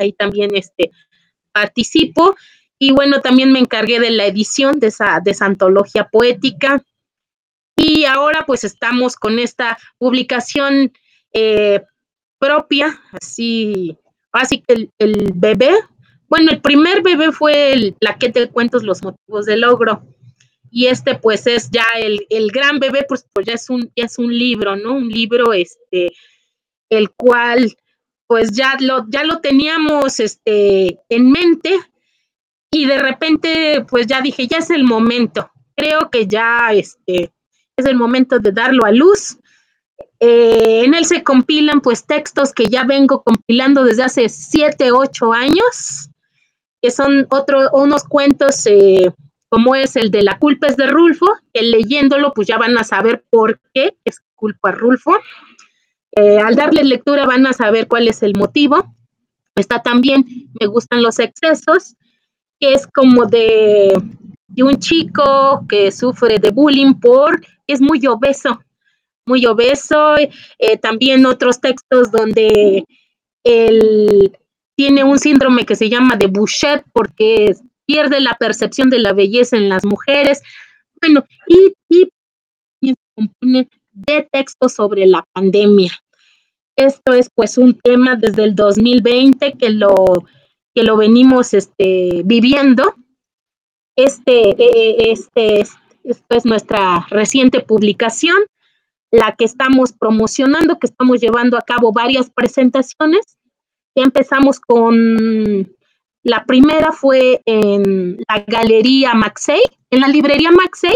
ahí también este, participo. Y bueno, también me encargué de la edición de esa, de antología poética. Y ahora pues estamos con esta publicación eh, propia, así, así que el, bebé, bueno, el primer bebé fue el plaquete de cuentos Los motivos del logro. Y este pues es ya el, gran bebé, pues, pues ya es un, es un libro, ¿no? Un libro, este, el cual pues ya lo, ya lo teníamos este, en mente y de repente pues ya dije, ya es el momento. Creo que ya este, es el momento de darlo a luz. Eh, en él se compilan pues textos que ya vengo compilando desde hace siete, ocho años, que son otro, unos cuentos eh, como es el de La culpa es de Rulfo, que leyéndolo pues ya van a saber por qué es culpa Rulfo. Eh, al darle lectura van a saber cuál es el motivo. Está también, me gustan los excesos, que es como de, un chico que sufre de bullying por, es muy obeso, muy obeso. Eh, también otros textos donde él tiene un síndrome que se llama de Bouchet porque pierde la percepción de la belleza en las mujeres. Bueno, y, y, y compone de textos sobre la pandemia. Esto es pues un tema desde el 2020 que lo, que lo venimos este, viviendo. Este, e, e, este, es nuestra reciente publicación, la que estamos promocionando, que estamos llevando a cabo varias presentaciones. Ya empezamos con la primera fue en la Galería Maxey, en la librería Maxey,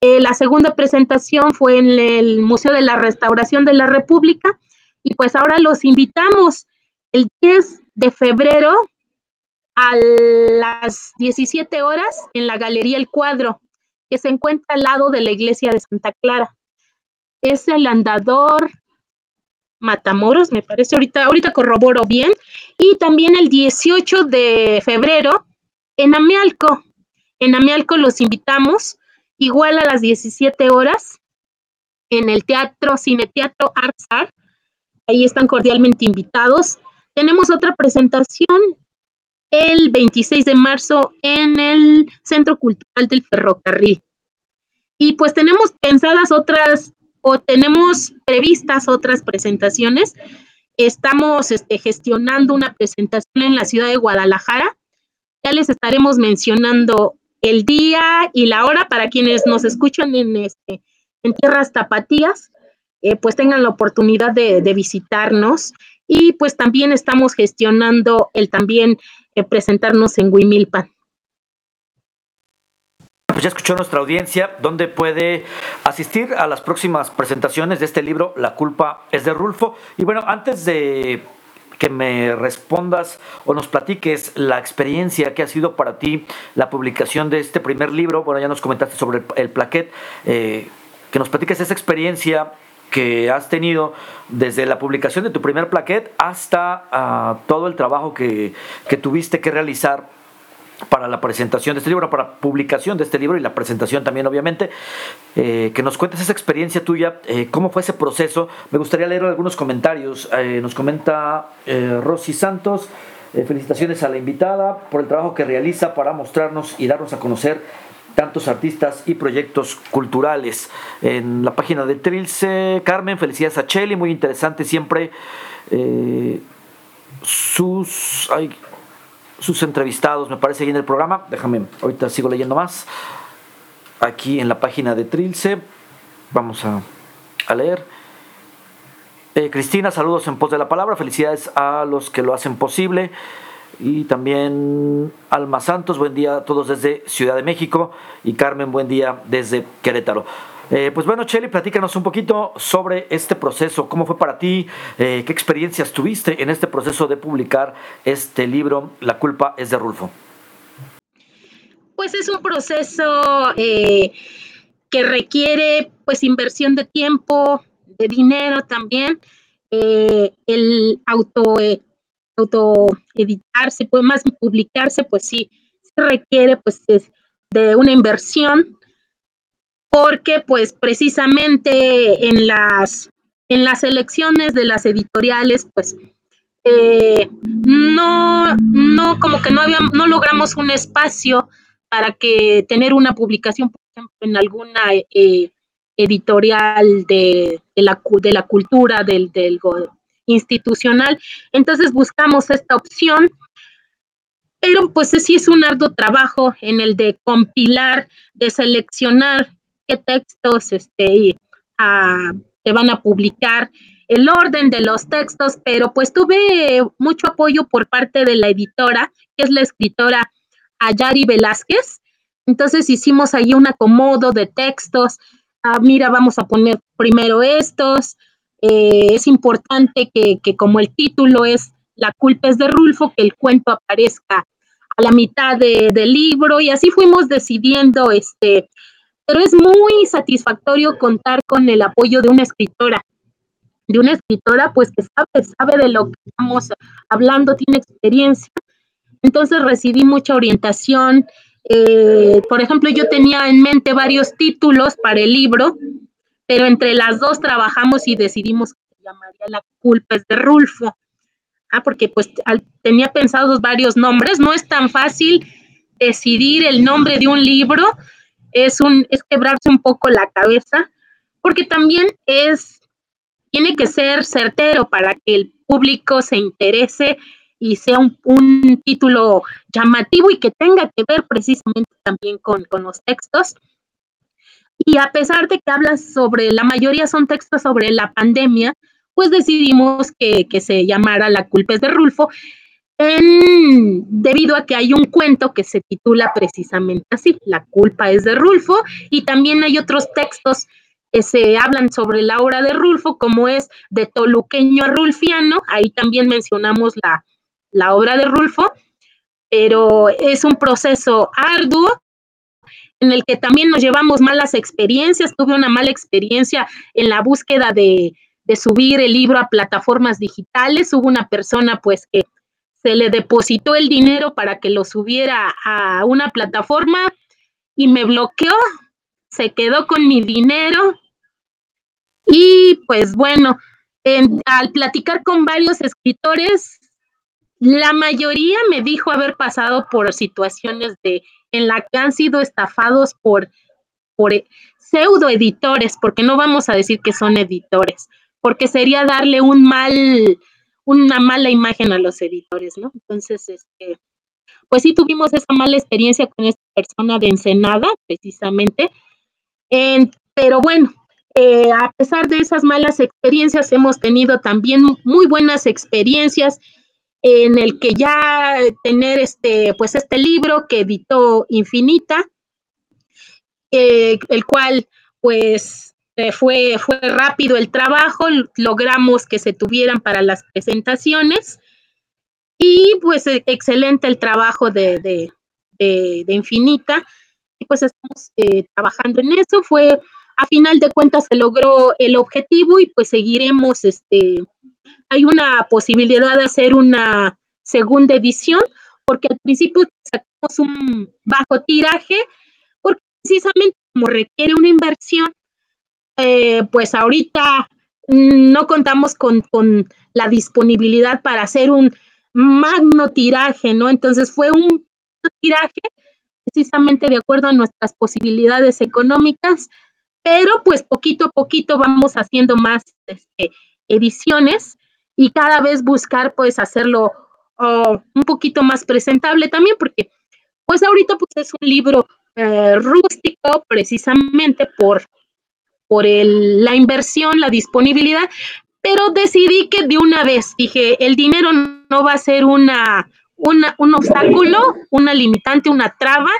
eh, la segunda presentación fue en el Museo de la Restauración de la República y pues ahora los invitamos el 10 de febrero a las 17 horas en la Galería El Cuadro, que se encuentra al lado de la iglesia de Santa Clara. Es el andador Matamoros, me parece, ahorita, ahorita corroboro bien. Y también el 18 de febrero en Amialco. En Amialco los invitamos igual a las 17 horas en el Teatro Cineteatro Arts Ahí están cordialmente invitados. Tenemos otra presentación el 26 de marzo en el Centro Cultural del Ferrocarril. Y pues tenemos pensadas otras o tenemos previstas otras presentaciones. Estamos este, gestionando una presentación en la ciudad de Guadalajara. Ya les estaremos mencionando el día y la hora para quienes nos escuchan en, este, en tierras tapatías, eh, pues tengan la oportunidad de, visitarnos. Y pues también estamos gestionando el también eh, presentarnos en Huimilpan. Pues ya escuchó nuestra audiencia, donde puede asistir a las próximas presentaciones de este libro, La culpa es de Rulfo. Y bueno, antes de que me respondas o nos platiques la experiencia que ha sido para ti la publicación de este primer libro. Bueno, ya nos comentaste sobre el, plaquet, eh, que nos platiques esa experiencia que has tenido desde la publicación de tu primer plaquet hasta ah, todo el trabajo que, que tuviste que realizar para la presentación de este libro, para publicación de este libro y la presentación también, obviamente. Eh, que nos cuentes esa experiencia tuya, eh, cómo fue ese proceso. Me gustaría leer algunos comentarios. Eh, nos comenta Rosy Santos. felicitaciones a la invitada por el trabajo que realiza para mostrarnos y darnos a conocer tantos artistas y proyectos culturales. En la página de Trilce, Carmen, felicidades a Cheli, muy interesante siempre sus sus entrevistados, me parece, ahí en el programa. Déjame, ahorita sigo leyendo más. Aquí en la página de Trilce. Vamos a, leer. Eh, Cristina, saludos en pos de la palabra. Felicidades a los que lo hacen posible. Y también Alma Santos, buen día a todos desde Ciudad de México. Y Carmen, buen día desde Querétaro. Eh, pues bueno, Cheli, platícanos un poquito sobre este proceso. ¿Cómo fue para ti? Eh, ¿Qué experiencias tuviste en este proceso de publicar este libro, La culpa es de Rulfo? Pues es un proceso eh, que requiere pues inversión de tiempo, de dinero también. el auto, auto editarse, pues más publicarse, pues sí, se requiere pues de una inversión porque pues precisamente en las, en las elecciones de las editoriales, pues eh, no, no, como que no habíamos, no logramos un espacio para que tener una publicación, por ejemplo, en alguna eh, editorial de, la, de la cultura del, del institucional. Entonces buscamos esta opción, pero pues sí es un arduo trabajo en el de compilar, de seleccionar qué textos este, a, se van a publicar, el orden de los textos, pero pues tuve mucho apoyo por parte de la editora, que es la escritora Ayari Velázquez. Entonces hicimos ahí un acomodo de textos. Ah, mira, vamos a poner primero estos, eh, es importante que, como el título es La culpa es de Rulfo, que el cuento aparezca a la mitad del libro y así fuimos decidiendo, este, pero es muy satisfactorio contar con el apoyo de una escritora, de una escritora pues que sabe, sabe de lo que estamos hablando, tiene experiencia. Entonces recibí mucha orientación. Eh, por ejemplo, yo tenía en mente varios títulos para el libro, pero entre las dos trabajamos y decidimos que se llamaría La culpa es de Rulfo. Ah, porque pues tenía pensados varios nombres, no es tan fácil decidir el nombre de un libro, es, un, es quebrarse un poco la cabeza, porque también es, tiene que ser certero para que el público se interese y sea un, un título llamativo y que tenga que ver precisamente también con, con los textos. Y a pesar de que hablas sobre, la mayoría son textos sobre la pandemia, pues decidimos que, se llamara La culpa es de Rulfo, debido a que hay un cuento que se titula precisamente así, La culpa es de Rulfo, y también hay otros textos que se hablan sobre la obra de Rulfo, como es de Toluqueño a Rulfiano, ahí también mencionamos la, la obra de Rulfo, pero es un proceso arduo en el que también nos llevamos malas experiencias. Tuve una mala experiencia en la búsqueda de, subir el libro a plataformas digitales. Hubo una persona pues que se le depositó el dinero para que lo subiera a una plataforma y me bloqueó, se quedó con mi dinero y pues bueno, al platicar con varios escritores, la mayoría me dijo haber pasado por situaciones de en la que han sido estafados por, por e, pseudo editores, porque no vamos a decir que son editores, porque sería darle un mal, una mala imagen a los editores, ¿no? Entonces, este, pues sí tuvimos esa mala experiencia con esta persona de Ensenada, precisamente, pero bueno, eh, a pesar de esas malas experiencias, hemos tenido también muy buenas experiencias en el que ya tener este, pues este libro que editó Infinita, eh, el cual pues fue, fue rápido el trabajo, logramos que se tuvieran para las presentaciones y pues e, excelente el trabajo de, de, de, Infinita y pues estamos eh, trabajando en eso, fue a final de cuentas se logró el objetivo y pues seguiremos este hay una posibilidad de hacer una segunda edición, porque al principio sacamos un bajo tiraje, porque precisamente como requiere una inversión, eh, pues ahorita no contamos con, con, la disponibilidad para hacer un magno tiraje, ¿no? Entonces fue un tiraje precisamente de acuerdo a nuestras posibilidades económicas, pero pues poquito a poquito vamos haciendo más este, ediciones y cada vez buscar pues hacerlo oh, un poquito más presentable también, porque pues ahorita pues es un libro eh, rústico precisamente por, por el, la inversión, la disponibilidad, pero decidí que de una vez, dije, el dinero no va a ser una, una un obstáculo, una limitante, una traba.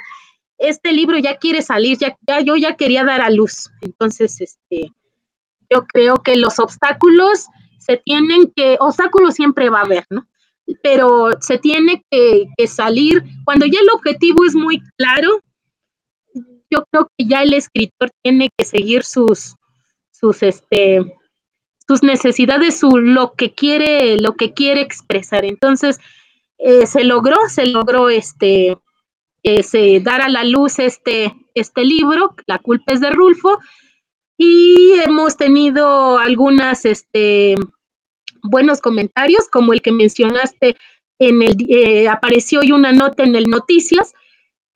Este libro ya quiere salir, ya, ya yo ya quería dar a luz. Entonces, este, yo creo que los obstáculos se tienen que, obstáculos siempre va a haber, ¿no? Pero se tiene que, salir, cuando ya el objetivo es muy claro, yo creo que ya el escritor tiene que seguir sus, sus, este, sus necesidades, su, lo que quiere, lo que quiere expresar. Entonces, eh, se logró, se logró este, se dar a la luz este, este libro, La culpa es de Rulfo, y hemos tenido algunas este, buenos comentarios, como el que mencionaste en el, eh, apareció hoy una nota en el Noticias,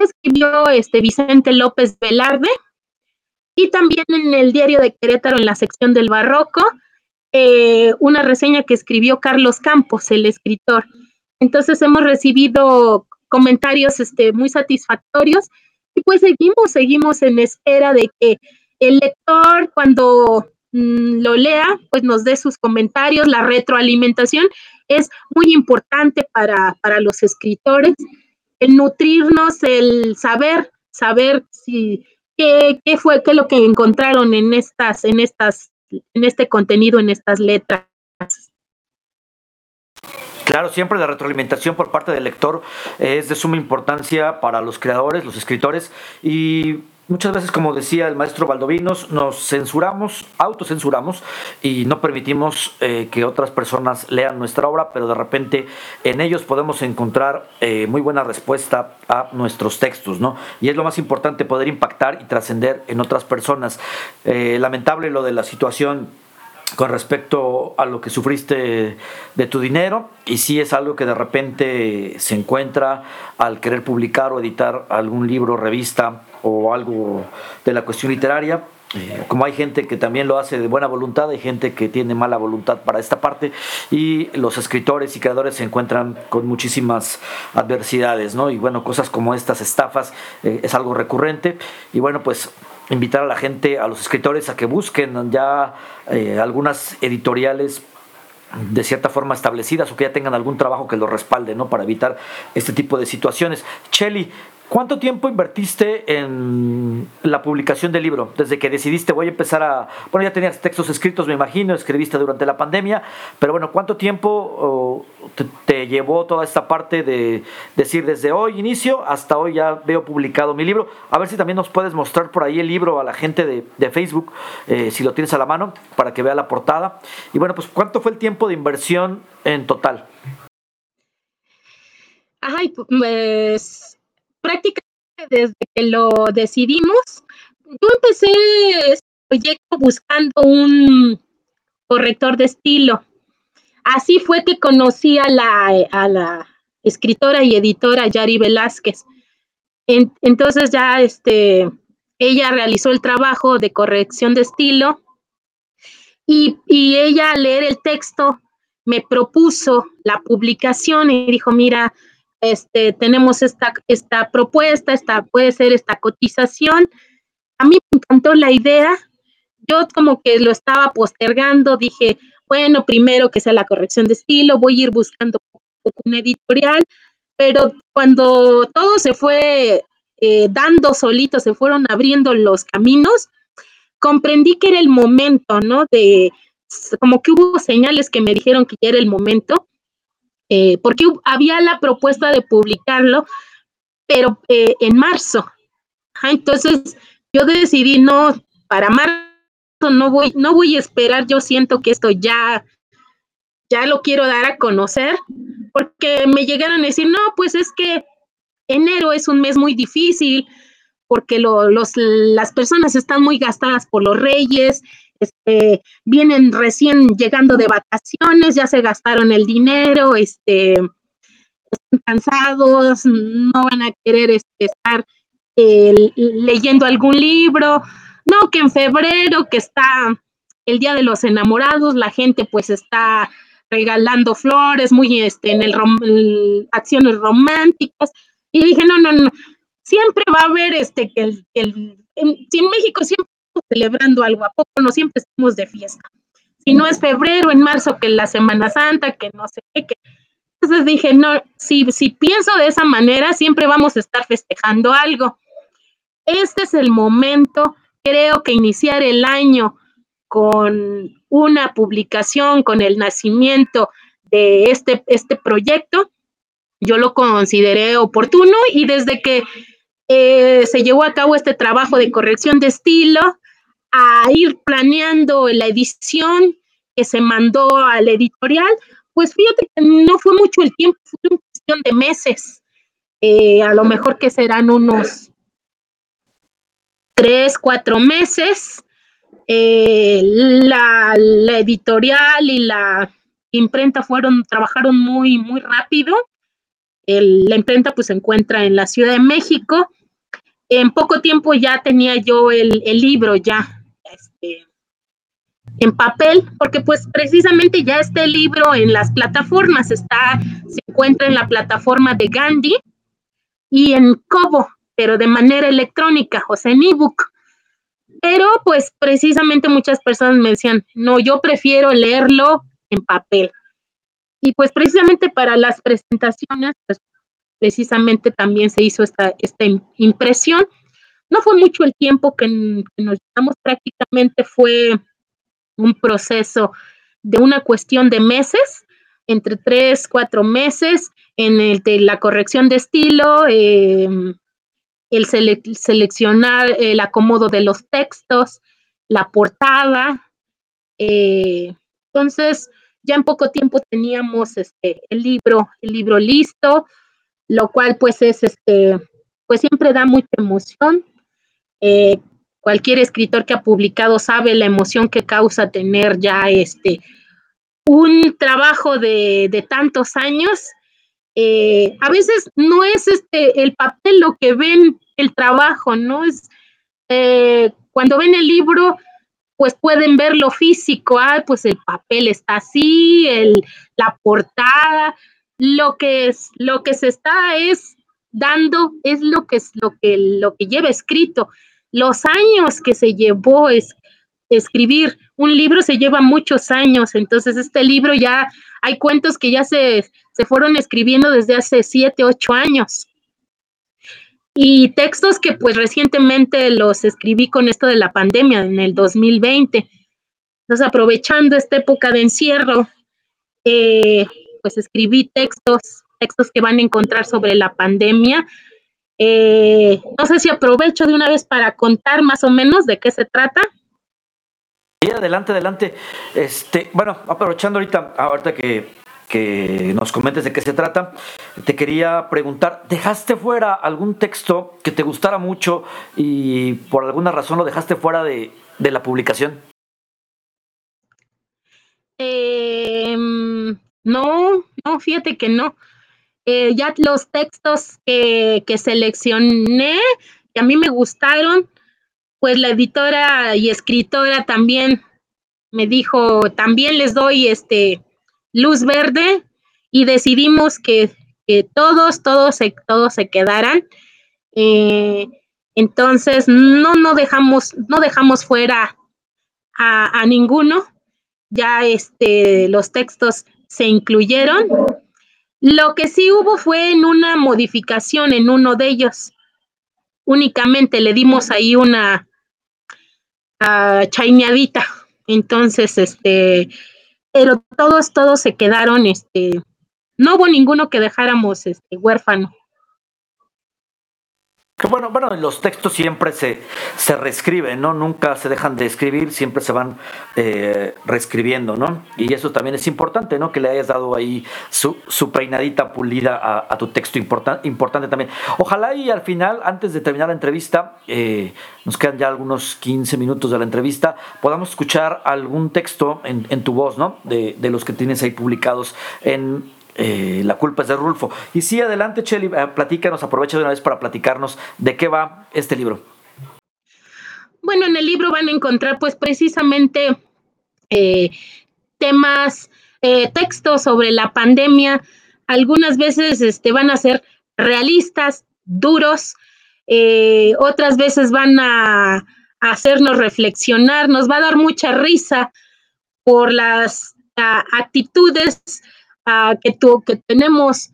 escribió este Vicente López Velarde, y también en el diario de Querétaro, en la sección del barroco, eh, una reseña que escribió Carlos Campos, el escritor. Entonces hemos recibido comentarios este, muy satisfactorios. Y pues seguimos, seguimos en espera de que el lector cuando mm, lo lea, pues nos dé sus comentarios, la retroalimentación es muy importante para, para los escritores, el nutrirnos, el saber, saber si qué, qué fue, qué es lo que encontraron en estas, en estas en este contenido, en estas letras. Claro, siempre la retroalimentación por parte del lector es de suma importancia para los creadores, los escritores y Muchas veces, como decía el maestro Valdovinos, nos censuramos, autocensuramos y no permitimos eh, que otras personas lean nuestra obra, pero de repente en ellos podemos encontrar eh, muy buena respuesta a nuestros textos, ¿no? Y es lo más importante poder impactar y trascender en otras personas. Eh, lamentable lo de la situación con respecto a lo que sufriste de tu dinero y si es algo que de repente se encuentra al querer publicar o editar algún libro, revista o algo de la cuestión literaria. Eh, como hay gente que también lo hace de buena voluntad, hay gente que tiene mala voluntad para esta parte y los escritores y creadores se encuentran con muchísimas adversidades, ¿no? Y bueno, cosas como estas estafas eh, es algo recurrente y bueno, pues invitar a la gente, a los escritores, a que busquen ya eh, algunas editoriales de cierta forma establecidas o que ya tengan algún trabajo que los respalde, ¿no? Para evitar este tipo de situaciones. Chelly, ¿Cuánto tiempo invertiste en la publicación del libro? Desde que decidiste voy a empezar a... Bueno, ya tenías textos escritos, me imagino, escribiste durante la pandemia, pero bueno, ¿cuánto tiempo te, llevó toda esta parte de decir desde hoy inicio hasta hoy ya veo publicado mi libro? A ver si también nos puedes mostrar por ahí el libro a la gente de, Facebook, eh, si lo tienes a la mano, para que vea la portada. Y bueno, pues ¿cuánto fue el tiempo de inversión en total? Ay, pues prácticamente desde que lo decidimos, yo empecé este proyecto buscando un corrector de estilo. Así fue que conocí a la, a la escritora y editora Yari Velázquez. entonces ya este, ella realizó el trabajo de corrección de estilo y, y ella al leer el texto me propuso la publicación y dijo, mira, este, tenemos esta, esta propuesta, esta puede ser esta cotización. A mí me encantó la idea. Yo como que lo estaba postergando, dije, bueno, primero que sea la corrección de estilo, voy a ir buscando un editorial, pero cuando todo se fue eh, dando solito, se fueron abriendo los caminos, comprendí que era el momento, ¿no? De, como que hubo señales que me dijeron que ya era el momento eh, porque había la propuesta de publicarlo, pero eh, en marzo. entonces yo decidí no, para marzo no voy, no voy a esperar, yo siento que esto ya, ya lo quiero dar a conocer, porque me llegaron a decir, no, pues es que enero es un mes muy difícil, porque los, las personas están muy gastadas por los reyes, este, vienen recién llegando de vacaciones, ya se gastaron el dinero, este, están cansados, no van a querer este, estar eh, leyendo algún libro, no, que en febrero, que está el Día de los Enamorados, la gente pues está regalando flores, muy este, en el, acciones románticas, y dije, no, no, no, siempre va a haber este, que el, el si en México siempre celebrando algo, ¿a poco no siempre estamos de fiesta? Si no es febrero, en marzo, que la Semana Santa, que no sé qué. Entonces dije, no, si, si pienso de esa manera, siempre vamos a estar festejando algo. Este es el momento, creo que iniciar el año con una publicación, con el nacimiento de este, este proyecto, yo lo consideré oportuno y desde que eh, se llevó a cabo este trabajo de corrección de estilo, a ir planeando la edición que se mandó al editorial, pues fíjate que no fue mucho el tiempo, fue una cuestión de meses. Eh, a lo mejor que serán unos tres, cuatro meses. Eh, la, editorial y la, imprenta fueron, trabajaron muy, muy rápido. la imprenta pues se encuentra en la Ciudad de México. En poco tiempo ya tenía yo el, libro ya en papel, porque pues precisamente ya este libro en las plataformas está, se encuentra en la plataforma de Gandhi y en Kobo, pero de manera electrónica, o sea, en ebook. Pero pues precisamente muchas personas me decían, no, yo prefiero leerlo en papel. Y pues precisamente para las presentaciones, pues precisamente también se hizo esta, esta impresión. No fue mucho el tiempo que, que nos llevamos, prácticamente fue un proceso de una cuestión de meses, entre tres, cuatro meses, en el de la corrección de estilo, em, el seleccionar el acomodo de los textos, la portada. Eh, entonces, ya en poco tiempo teníamos este, el libro, el libro listo, lo cual pues es este, pues siempre da mucha emoción. Eh, cualquier escritor que ha publicado sabe la emoción que causa tener ya este un trabajo de, tantos años. Eh, a veces no es este el papel lo que ven el trabajo, ¿no? Es eh, cuando ven el libro, pues pueden ver lo físico, ah, pues el papel está así, el, la portada, lo que es, lo que se está es dando, es lo que es lo que lo que lleva escrito los años que se llevó es, escribir un libro se lleva muchos años, entonces este libro ya hay cuentos que ya se, se fueron escribiendo desde hace siete, ocho años. Y textos que pues recientemente los escribí con esto de la pandemia en el 2020. Entonces aprovechando esta época de encierro, eh, pues escribí textos, textos que van a encontrar sobre la pandemia eh, no sé si aprovecho de una vez para contar más o menos de qué se trata. Sí, adelante, adelante. Este, bueno, aprovechando ahorita, ahorita que, que nos comentes de qué se trata, te quería preguntar, ¿dejaste fuera algún texto que te gustara mucho y por alguna razón lo dejaste fuera de, de la publicación? Eh, no, no, fíjate que no. Eh, ya los textos que, seleccioné, que a mí me gustaron, pues la editora y escritora también me dijo, también les doy este luz verde y decidimos que, todos, todos se, todos se quedaran. Eh, entonces, no, no dejamos, no dejamos fuera a, a, ninguno. Ya este, los textos se incluyeron lo que sí hubo fue en una modificación en uno de ellos. Únicamente le dimos ahí una uh. Entonces, este, pero todos, todos se quedaron, este, no hubo ninguno que dejáramos este huérfano. Que bueno, bueno, los textos siempre se, se reescriben, ¿no? Nunca se dejan de escribir, siempre se van eh, reescribiendo, ¿no? Y eso también es importante, ¿no? Que le hayas dado ahí su, su peinadita pulida a, tu texto importante también. Ojalá y al final, antes de terminar la entrevista, eh, nos quedan ya algunos 15 minutos de la entrevista, podamos escuchar algún texto en, en tu voz, ¿no? De, de los que tienes ahí publicados en eh, la culpa es de Rulfo. Y sí, adelante, Cheli, eh, platícanos, aprovecha de una vez para platicarnos de qué va este libro. Bueno, en el libro van a encontrar pues precisamente eh, temas, textos sobre la pandemia. Algunas veces este, van a ser realistas, duros, otras veces van a, hacernos reflexionar, nos va a dar mucha risa por las actitudes que, que tenemos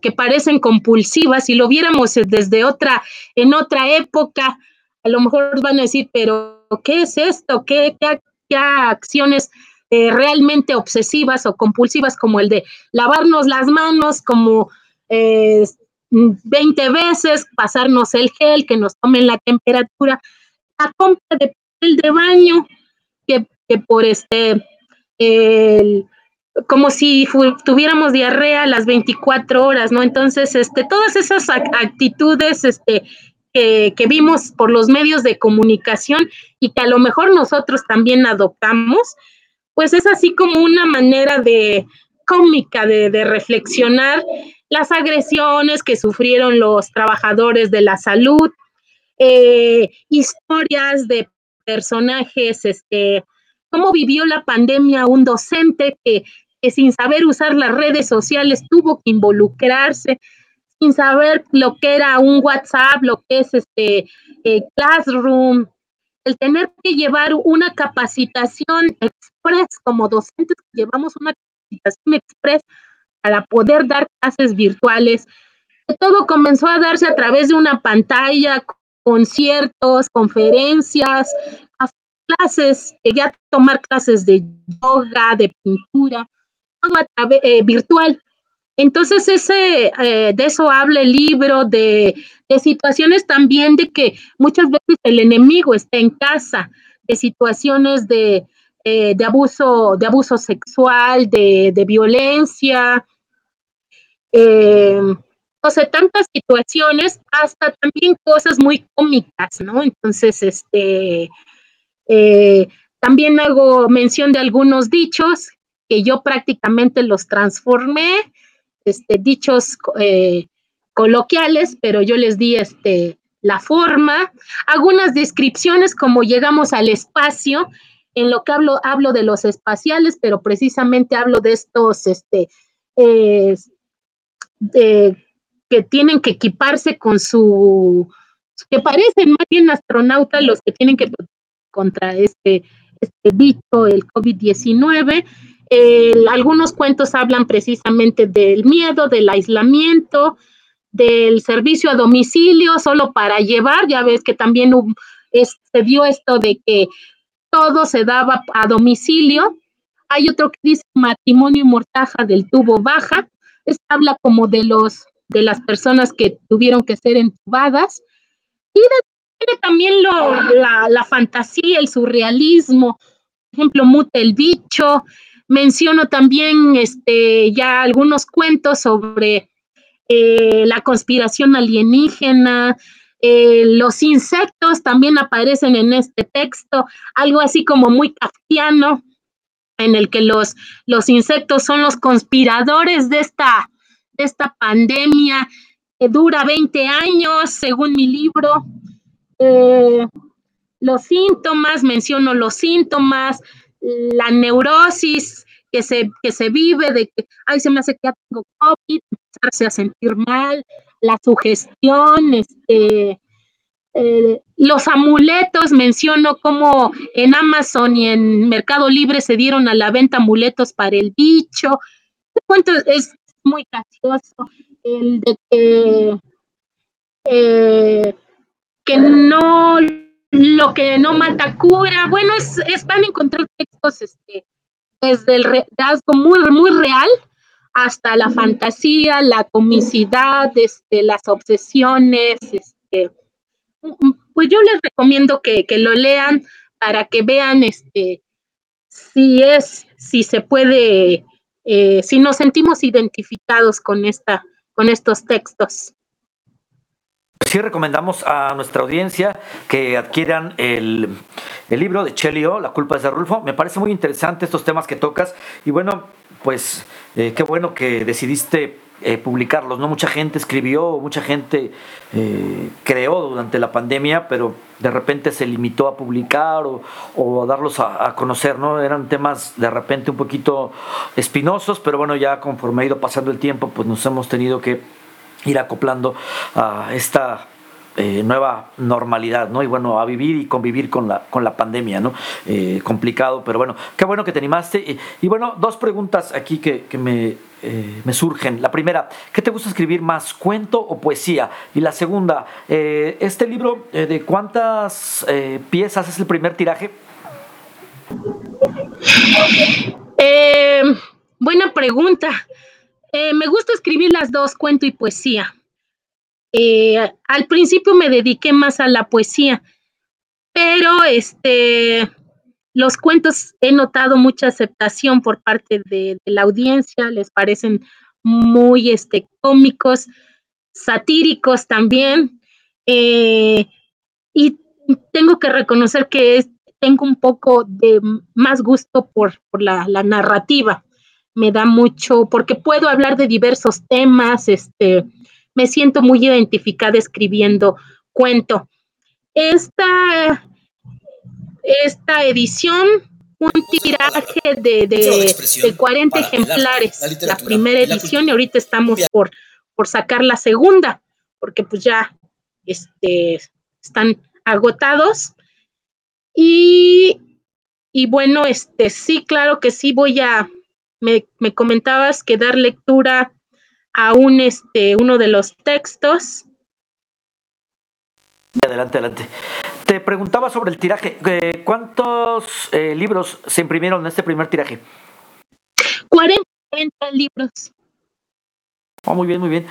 que parecen compulsivas, si lo viéramos desde otra, en otra época, a lo mejor van a decir, pero ¿qué es esto? ¿Qué, qué, acciones eh, realmente obsesivas o compulsivas como el de lavarnos las manos como 20 eh, veces, pasarnos el gel, que nos tomen la temperatura, la compra de papel de baño, que, que por este, el, como si tuviéramos diarrea las 24 horas, ¿no? Entonces, este, todas esas actitudes este, que vimos por los medios de comunicación y que a lo mejor nosotros también adoptamos, pues es así como una manera de cómica de, de reflexionar las agresiones que sufrieron los trabajadores de la salud, eh, historias de personajes, este, cómo vivió la pandemia un docente que, sin saber usar las redes sociales tuvo que involucrarse, sin saber lo que era un WhatsApp, lo que es este eh, Classroom, el tener que llevar una capacitación express como docentes, llevamos una capacitación express para poder dar clases virtuales. Todo comenzó a darse a través de una pantalla, conciertos, conferencias, clases, llegué tomar clases de yoga, de pintura, eh, virtual. Entonces, ese, eh, de eso habla el libro, de, de, situaciones también de que muchas veces el enemigo está en casa, de situaciones de, eh, de abuso, de abuso sexual, de, de violencia, eh, o sea, tantas situaciones, hasta también cosas muy cómicas, ¿no? Entonces, este, también hago mención de algunos dichos que yo prácticamente los transformé, este, dichos eh, coloquiales, pero yo les di este, la forma, algunas descripciones como llegamos al espacio, en lo que hablo, hablo de los espaciales, pero precisamente hablo de estos, este, que tienen que equiparse con su, que parecen más bien astronautas los que tienen que contra este, este bicho, el COVID-19. Algunos cuentos hablan precisamente del miedo, del aislamiento, del servicio a domicilio solo para llevar. Ya ves que también se dio esto de que todo se daba a domicilio. Hay otro que dice matrimonio y mortaja del tubo baja, esta habla como de los de las personas que tuvieron que ser entubadas y de, también lo, la, fantasía, el surrealismo, por ejemplo, Mute el bicho, menciono también este, ya algunos cuentos sobre eh, la conspiración alienígena, eh, los insectos también aparecen en este texto, algo así como muy kafkiano, en el que los, los insectos son los conspiradores de esta, de esta pandemia que dura 20 años, según mi libro. Eh, los síntomas, menciono los síntomas, la neurosis que se, que se vive de que, ay, se me hace que ya tengo COVID, empezarse a sentir mal, la sugestión, este, eh, los amuletos, menciono como en Amazon y en Mercado Libre se dieron a la venta amuletos para el bicho. Es muy gracioso, el de que, eh, que no, lo que no mata cura. Bueno, es, es van a encontrar textos este, desde el rasgo muy, muy real hasta la fantasía, la comicidad, este, las obsesiones, este, pues yo les recomiendo que, lo lean para que vean este si es, si se puede, eh, si nos sentimos identificados con esta, con estos textos. Sí recomendamos a nuestra audiencia que adquieran el, el libro de Chelio, La culpa es de Rulfo. Me parece muy interesante estos temas que tocas y bueno, pues eh, qué bueno que decidiste eh, publicarlos. No mucha gente escribió, mucha gente eh, creó durante la pandemia, pero de repente se limitó a publicar o, a darlos a, conocer, ¿no? Eran temas de repente un poquito espinosos, pero bueno, ya conforme ha ido pasando el tiempo, pues nos hemos tenido que ir acoplando a esta eh, nueva normalidad, ¿no? Y bueno, a vivir y convivir con la, con la pandemia, ¿no? Eh, complicado, pero bueno, qué bueno que te animaste. Y, bueno, dos preguntas aquí que, me, eh, me, surgen. La primera, ¿qué te gusta escribir más, cuento o poesía? Y la segunda, ¿este libro de cuántas piezas es el primer tiraje? buena pregunta. Me gusta escribir las dos, cuento y poesía. Eh, al principio me dediqué más a la poesía, pero este, los cuentos he notado mucha aceptación por parte de, la audiencia, les parecen muy este, cómicos, satíricos también. Eh, y tengo que reconocer que tengo un poco de más gusto por, la, narrativa. Me da mucho, porque puedo hablar de diversos temas, este, me siento muy identificada escribiendo cuento. Esta, esta edición, un tiraje de, de, 40 ejemplares, la, primera edición, y ahorita estamos por, por sacar la segunda, porque pues ya este, están agotados. Y, y bueno, este sí, claro que sí voy a, me, me comentabas que dar lectura a un, este, uno de los textos. Adelante, adelante. Te preguntaba sobre el tiraje. Eh, ¿Cuántos eh, libros se imprimieron en este primer tiraje? 40, libros. Oh, muy bien, muy bien.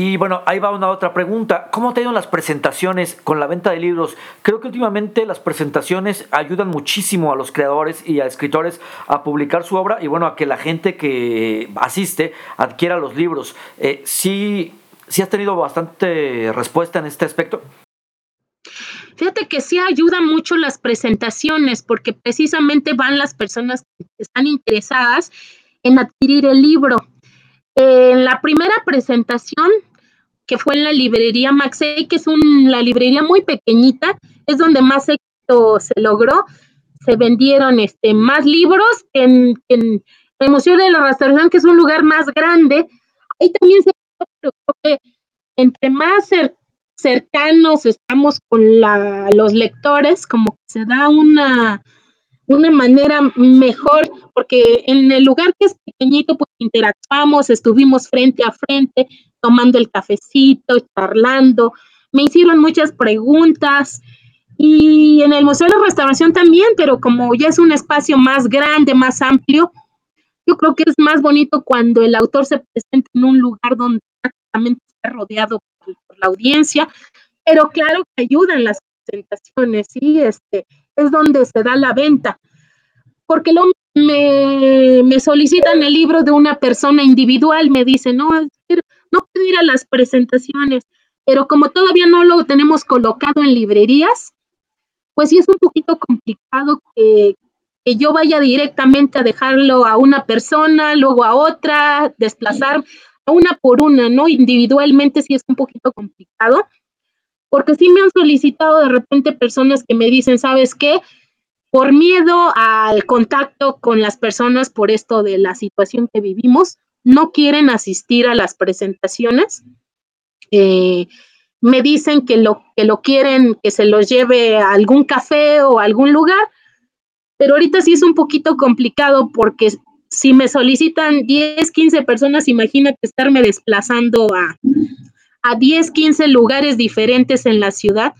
Y bueno, ahí va una otra pregunta. ¿Cómo te ido las presentaciones con la venta de libros? Creo que últimamente las presentaciones ayudan muchísimo a los creadores y a escritores a publicar su obra y bueno, a que la gente que asiste adquiera los libros. Eh, ¿sí, ¿Sí has tenido bastante respuesta en este aspecto? Fíjate que sí ayudan mucho las presentaciones porque precisamente van las personas que están interesadas en adquirir el libro en la primera presentación, que fue en la librería Maxey, que es una librería muy pequeñita, es donde más éxito se logró. Se vendieron este, más libros en, en de la Restauración, que es un lugar más grande. Ahí también se que entre más cercanos estamos con la, los lectores, como que se da una, una manera mejor, porque en el lugar que es pequeñito, pues interactuamos, estuvimos frente a frente, tomando el cafecito, charlando, me hicieron muchas preguntas. Y en el Museo de la Restauración también, pero como ya es un espacio más grande, más amplio, yo creo que es más bonito cuando el autor se presenta en un lugar donde prácticamente está rodeado por, la audiencia, pero claro que ayudan las presentaciones, sí, este, es donde se da la venta. Porque lo, me, me, solicitan el libro de una persona individual, me dicen, no, no puedo ir a las presentaciones, pero como todavía no lo tenemos colocado en librerías, pues sí es un poquito complicado que, que yo vaya directamente a dejarlo a una persona, luego a otra, desplazar a una por una, ¿no? Individualmente sí es un poquito complicado porque sí me han solicitado de repente personas que me dicen, ¿sabes qué? Por miedo al contacto con las personas por esto de la situación que vivimos, no quieren asistir a las presentaciones. Eh, me dicen que lo, que lo quieren, que se los lleve a algún café o algún lugar, pero ahorita sí es un poquito complicado porque si me solicitan 10, 15 personas, imagínate estarme desplazando a, a 10, 15 lugares diferentes en la ciudad.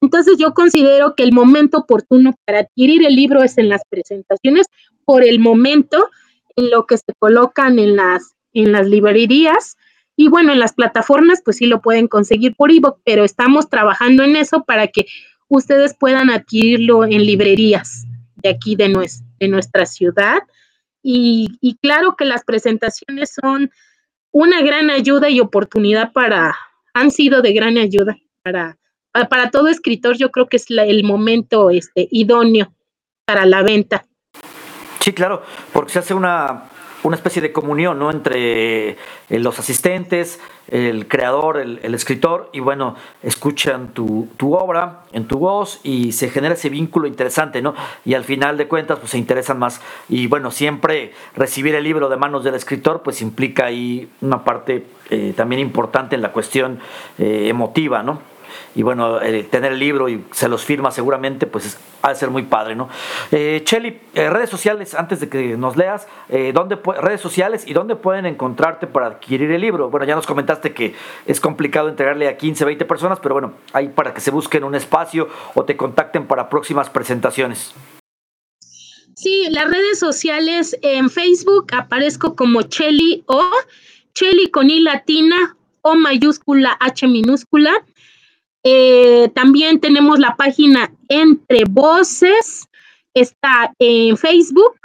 Entonces yo considero que el momento oportuno para adquirir el libro es en las presentaciones, por el momento en lo que se colocan en las, en las librerías. Y bueno, en las plataformas, pues sí lo pueden conseguir por ebook, pero estamos trabajando en eso para que ustedes puedan adquirirlo en librerías de aquí de, de nuestra ciudad. Y, y claro que las presentaciones son una gran ayuda y oportunidad para, han sido de gran ayuda para, para todo escritor. Yo creo que es el momento este, idóneo para la venta. Sí, claro, porque se hace una, una especie de comunión ¿no? entre eh, los asistentes, el creador, el, escritor, y bueno, escuchan tu, tu, obra en tu voz y se genera ese vínculo interesante, ¿no? Y al final de cuentas, pues se interesan más. Y bueno, siempre recibir el libro de manos del escritor, pues implica ahí una parte eh, también importante en la cuestión eh, emotiva, ¿no? Y bueno, eh, tener el libro y se los firma seguramente, pues ha de ser muy padre, ¿no? Eh, Cheli, eh, redes sociales, antes de que nos leas, eh, ¿dónde redes sociales y dónde pueden encontrarte para adquirir el libro? Bueno, ya nos comentaste que es complicado entregarle a 15, 20 personas, pero bueno, ahí para que se busquen un espacio o te contacten para próximas presentaciones. Sí, las redes sociales en Facebook aparezco como Cheli o Cheli con I latina o mayúscula H minúscula. Eh, también tenemos la página Entre Voces, está en Facebook.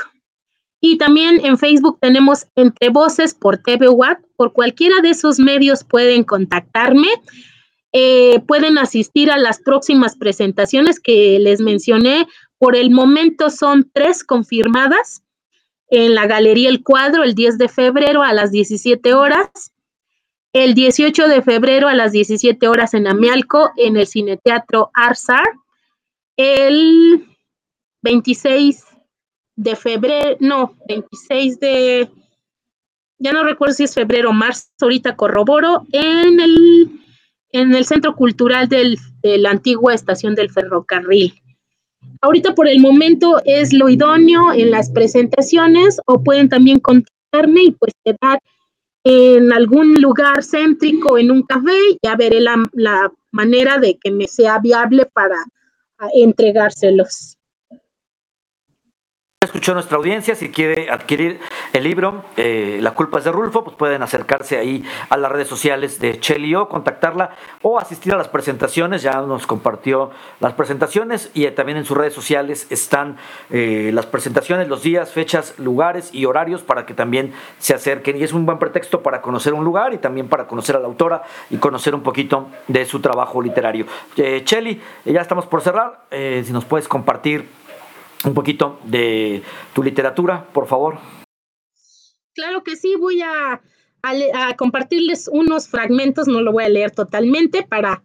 Y también en Facebook tenemos Entre Voces por TV Watt. Por cualquiera de esos medios pueden contactarme. Eh, pueden asistir a las próximas presentaciones que les mencioné Por el momento son tres confirmadas en la Galería El Cuadro el 10 de febrero a las 17 horas, el 18 de febrero a las 17 horas en Amialco en el Cineteatro Arsar, el 26 de febrero, no, 26 de, ya no recuerdo si es febrero o marzo, ahorita corroboro, en el, en el Centro Cultural del, de la antigua estación del ferrocarril. Ahorita por el momento es lo idóneo en las presentaciones o pueden también contactarme y pues quedar en algún lugar céntrico, en un café, ya veré la, la manera de que me sea viable para entregárselos escuchó nuestra audiencia, si quiere adquirir el libro eh, La culpa es de Rulfo, pues pueden acercarse ahí a las redes sociales de Chelio, contactarla o asistir a las presentaciones, ya nos compartió las presentaciones y también en sus redes sociales están eh, las presentaciones, los días, fechas, lugares y horarios para que también se acerquen y es un buen pretexto para conocer un lugar y también para conocer a la autora y conocer un poquito de su trabajo literario. Eh, Cheli, ya estamos por cerrar, si nos puedes compartir un poquito de tu literatura, por favor. Claro que sí, voy a, compartirles unos fragmentos, no lo voy a leer totalmente, para...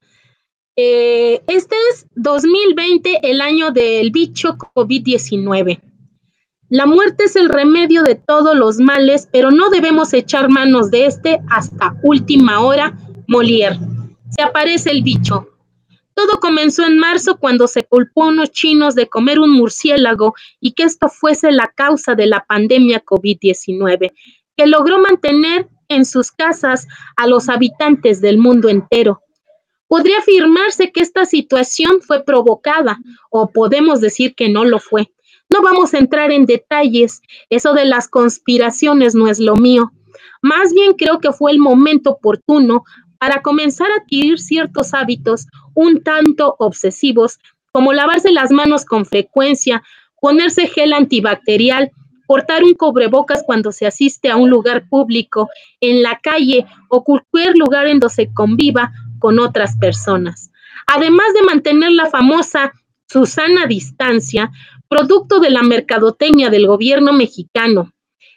Eh, este es 2020, el año del bicho COVID-19. La muerte es el remedio de todos los males, pero no debemos echar manos de este hasta última hora. Molière. Se aparece el bicho, todo comenzó en marzo cuando se culpó a unos chinos de comer un murciélago y que esto fuese la causa de la pandemia COVID-19, que logró mantener en sus casas a los habitantes del mundo entero. Podría afirmarse que esta situación fue provocada o podemos decir que no lo fue. No vamos a entrar en detalles, eso de las conspiraciones no es lo mío. Más bien creo que fue el momento oportuno para comenzar a adquirir ciertos hábitos un tanto obsesivos, como lavarse las manos con frecuencia, ponerse gel antibacterial, portar un cubrebocas cuando se asiste a un lugar público, en la calle o cualquier lugar en donde se conviva con otras personas. Además de mantener la famosa Susana distancia, producto de la mercadotecnia del gobierno mexicano.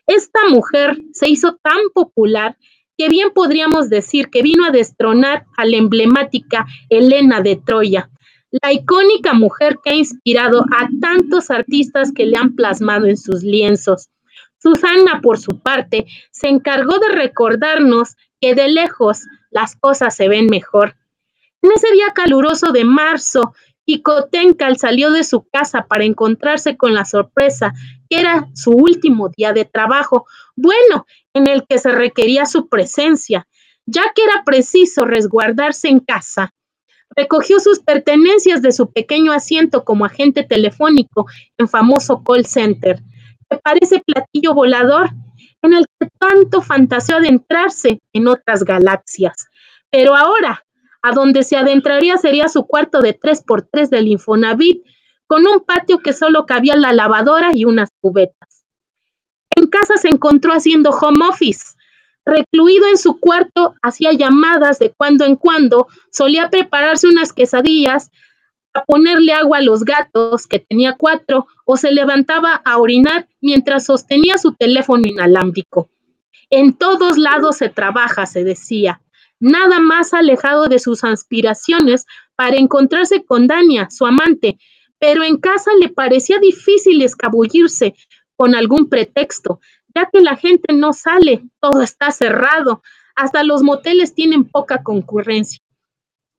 Esta mujer se hizo tan popular que bien podríamos decir que vino a destronar a la emblemática Elena de Troya, la icónica mujer que ha inspirado a tantos artistas que le han plasmado en sus lienzos. Susana, por su parte, se encargó de recordarnos que de lejos las cosas se ven mejor. En ese día caluroso de marzo, Tenkal salió de su casa para encontrarse con la sorpresa que era su último día de trabajo, bueno, en el que se requería su presencia, ya que era preciso resguardarse en casa. Recogió sus pertenencias de su pequeño asiento como agente telefónico en famoso call center, que parece platillo volador en el que tanto fantaseó adentrarse en otras galaxias. Pero ahora, a donde se adentraría sería su cuarto de 3x3 del Infonavit, con un patio que solo cabía la lavadora y unas cubetas. En casa se encontró haciendo home office. Recluido en su cuarto, hacía llamadas de cuando en cuando, solía prepararse unas quesadillas, a ponerle agua a los gatos, que tenía cuatro, o se levantaba a orinar mientras sostenía su teléfono inalámbrico. En todos lados se trabaja, se decía, nada más alejado de sus aspiraciones para encontrarse con Dania, su amante, pero en casa le parecía difícil escabullirse con algún pretexto, ya que la gente no sale, todo está cerrado, hasta los moteles tienen poca concurrencia.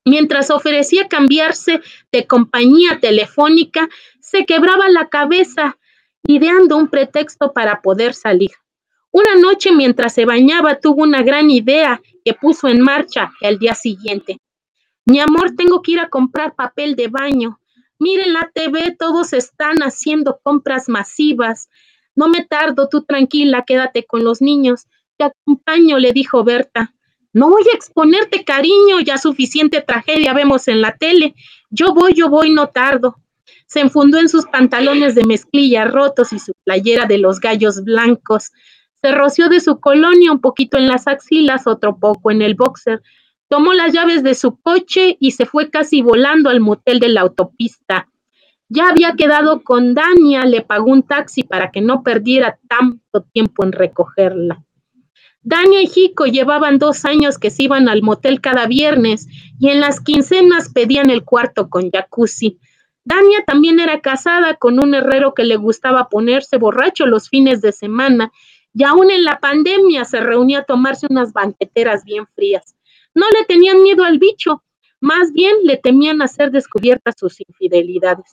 Mientras ofrecía cambiarse de compañía telefónica, se quebraba la cabeza ideando un pretexto para poder salir. Una noche mientras se bañaba tuvo una gran idea que puso en marcha el día siguiente. Mi amor, tengo que ir a comprar papel de baño. Miren la TV, todos están haciendo compras masivas. No me tardo, tú tranquila, quédate con los niños. Te acompaño, le dijo Berta. No voy a exponerte, cariño, ya suficiente tragedia vemos en la tele. Yo voy, yo voy, no tardo. Se enfundó en sus pantalones de mezclilla rotos y su playera de los gallos blancos. Se roció de su colonia un poquito en las axilas, otro poco en el boxer. Tomó las llaves de su coche y se fue casi volando al motel de la autopista. Ya había quedado con Dania, le pagó un taxi para que no perdiera tanto tiempo en recogerla. Dania y Jico llevaban dos años que se iban al motel cada viernes y en las quincenas pedían el cuarto con jacuzzi. Dania también era casada con un herrero que le gustaba ponerse borracho los fines de semana y aún en la pandemia se reunía a tomarse unas banqueteras bien frías. No le tenían miedo al bicho, más bien le temían hacer descubiertas sus infidelidades.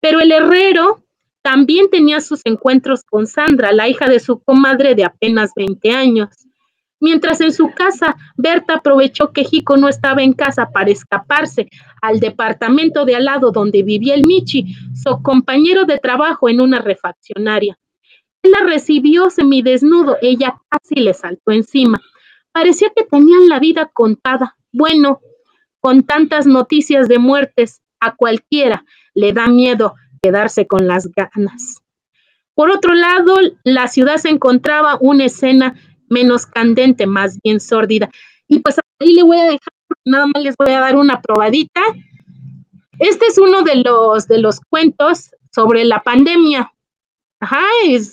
Pero el herrero también tenía sus encuentros con Sandra, la hija de su comadre de apenas 20 años. Mientras en su casa, Berta aprovechó que Jico no estaba en casa para escaparse al departamento de al lado donde vivía el Michi, su compañero de trabajo en una refaccionaria. Él la recibió semidesnudo, ella casi le saltó encima. Parecía que tenían la vida contada. Bueno, con tantas noticias de muertes, a cualquiera le da miedo quedarse con las ganas. Por otro lado, la ciudad se encontraba una escena menos candente, más bien sórdida. Y pues ahí le voy a dejar, nada más les voy a dar una probadita. Este es uno de los, de los cuentos sobre la pandemia. Ajá,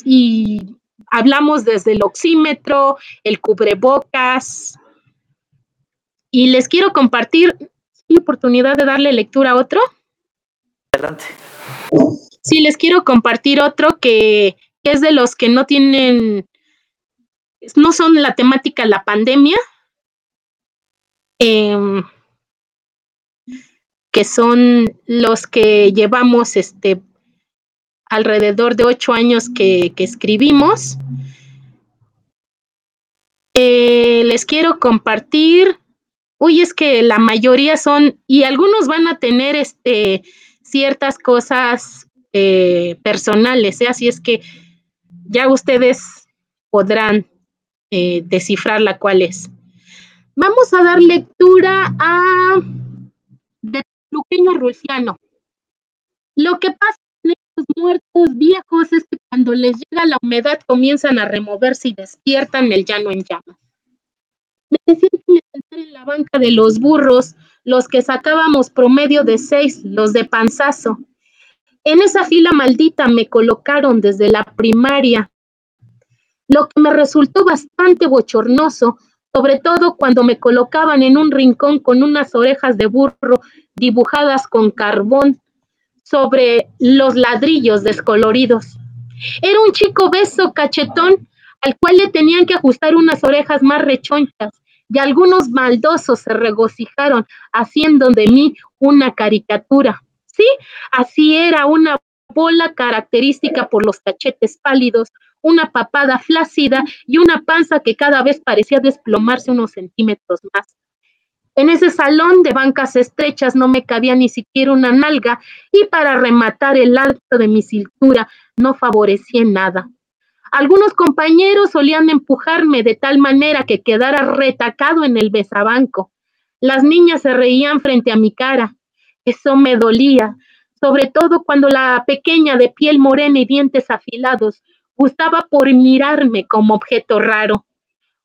y hablamos desde el oxímetro, el cubrebocas. Y les quiero compartir, ¿hay oportunidad de darle lectura a otro? Adelante. Sí, les quiero compartir otro que, que es de los que no tienen no son la temática la pandemia, em, que son los que llevamos este alrededor de ocho años que, escribimos. Eh, les quiero compartir. Uy, es que la mayoría son, y algunos van a tener este ciertas cosas eh, personales, ¿eh? así es que ya ustedes podrán descifrar cuál es. Vamos a dar lectura a de Luqueño Rulciano. Lo que pasa muertos viejos es que cuando les llega la humedad comienzan a removerse y despiertan el llano en llamas. Me decían que me en la banca de los burros, los que sacábamos promedio de seis, los de panzazo. En esa fila maldita me colocaron desde la primaria lo que me resultó bastante bochornoso, sobre todo cuando me colocaban en un rincón con unas orejas de burro dibujadas con carbón sobre los ladrillos descoloridos. Era un chico beso cachetón al cual le tenían que ajustar unas orejas más rechonchas y algunos maldosos se regocijaron haciendo de mí una caricatura. Sí, así era una bola característica por los cachetes pálidos, una papada flácida y una panza que cada vez parecía desplomarse unos centímetros más. En ese salón de bancas estrechas no me cabía ni siquiera una nalga y para rematar el alto de mi cintura no favorecía nada. Algunos compañeros solían empujarme de tal manera que quedara retacado en el besabanco. Las niñas se reían frente a mi cara. Eso me dolía, sobre todo cuando la pequeña de piel morena y dientes afilados gustaba por mirarme como objeto raro.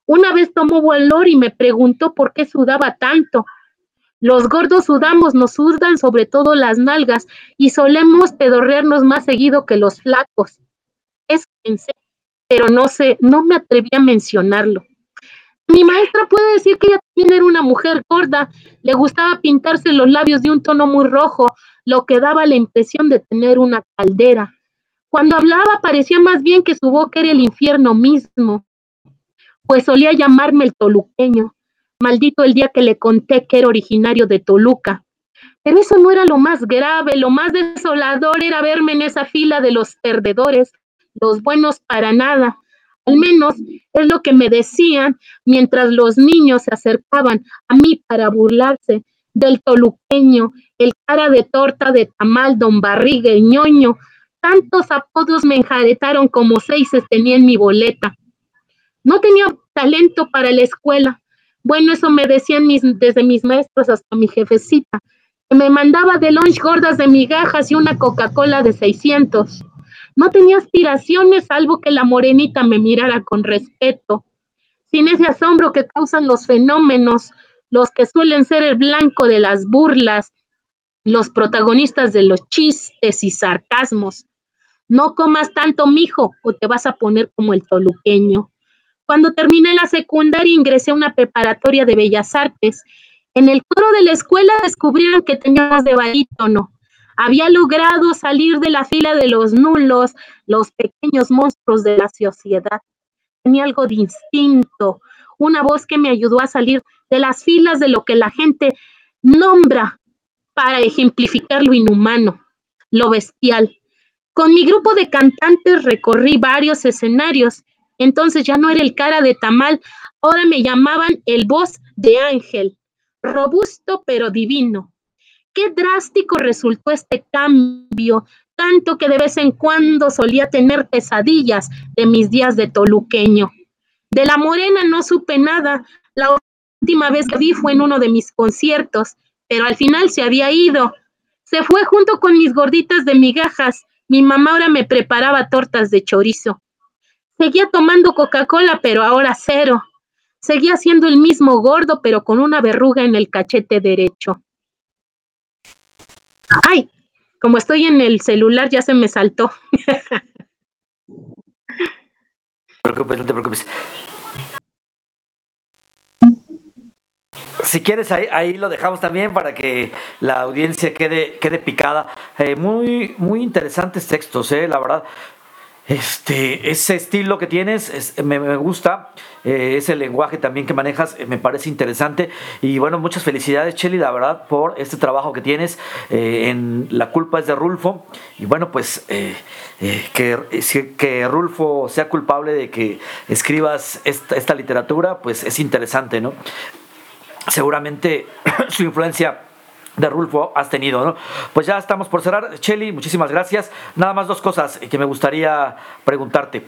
Una vez tomó valor y me preguntó por qué sudaba tanto. Los gordos sudamos, nos sudan sobre todo las nalgas y solemos pedorrearnos más seguido que los flacos. Es pero no sé, no me atreví a mencionarlo. Mi maestra puede decir que ella también era una mujer gorda, le gustaba pintarse los labios de un tono muy rojo, lo que daba la impresión de tener una caldera. Cuando hablaba parecía más bien que su boca era el infierno mismo, pues solía llamarme el toluqueño. Maldito el día que le conté que era originario de Toluca. Pero eso no era lo más grave, lo más desolador era verme en esa fila de los perdedores, los buenos para nada. Al menos es lo que me decían mientras los niños se acercaban a mí para burlarse del toluqueño, el cara de torta de tamal, don barriga y ñoño, tantos apodos me enjaretaron como seis tenía en mi boleta. No tenía talento para la escuela. Bueno, eso me decían mis, desde mis maestros hasta mi jefecita, me mandaba de lunch gordas de migajas y una Coca-Cola de 600. No tenía aspiraciones salvo que la morenita me mirara con respeto, sin ese asombro que causan los fenómenos, los que suelen ser el blanco de las burlas, los protagonistas de los chistes y sarcasmos. No comas tanto, mijo, o te vas a poner como el toluqueño. Cuando terminé la secundaria ingresé a una preparatoria de bellas artes. En el coro de la escuela descubrieron que teníamos de barítono. Había logrado salir de la fila de los nulos, los pequeños monstruos de la sociedad. Tenía algo de instinto, una voz que me ayudó a salir de las filas de lo que la gente nombra para ejemplificar lo inhumano, lo bestial. Con mi grupo de cantantes recorrí varios escenarios entonces ya no era el cara de tamal, ahora me llamaban el voz de ángel, robusto pero divino. Qué drástico resultó este cambio, tanto que de vez en cuando solía tener pesadillas de mis días de toluqueño. De la morena no supe nada, la última vez que vi fue en uno de mis conciertos, pero al final se había ido. Se fue junto con mis gorditas de migajas. Mi mamá ahora me preparaba tortas de chorizo. Seguía tomando Coca-Cola, pero ahora cero. Seguía siendo el mismo gordo, pero con una verruga en el cachete derecho. Ay, como estoy en el celular, ya se me saltó. no te preocupes, no te preocupes. Si quieres, ahí, lo dejamos también para que la audiencia quede, quede picada. Eh, muy, muy interesantes textos, eh, la verdad. Este, ese estilo que tienes me, gusta, eh, ese lenguaje también que manejas eh, me parece interesante y bueno, muchas felicidades Cheli, la verdad, por este trabajo que tienes eh, en La culpa es de Rulfo y bueno, pues que, que Rulfo sea culpable de que escribas esta, esta literatura, pues es interesante, ¿no? Seguramente su influencia de Rulfo has tenido, ¿no? Pues ya estamos por cerrar. Cheli, muchísimas gracias. Nada más dos cosas que me gustaría preguntarte.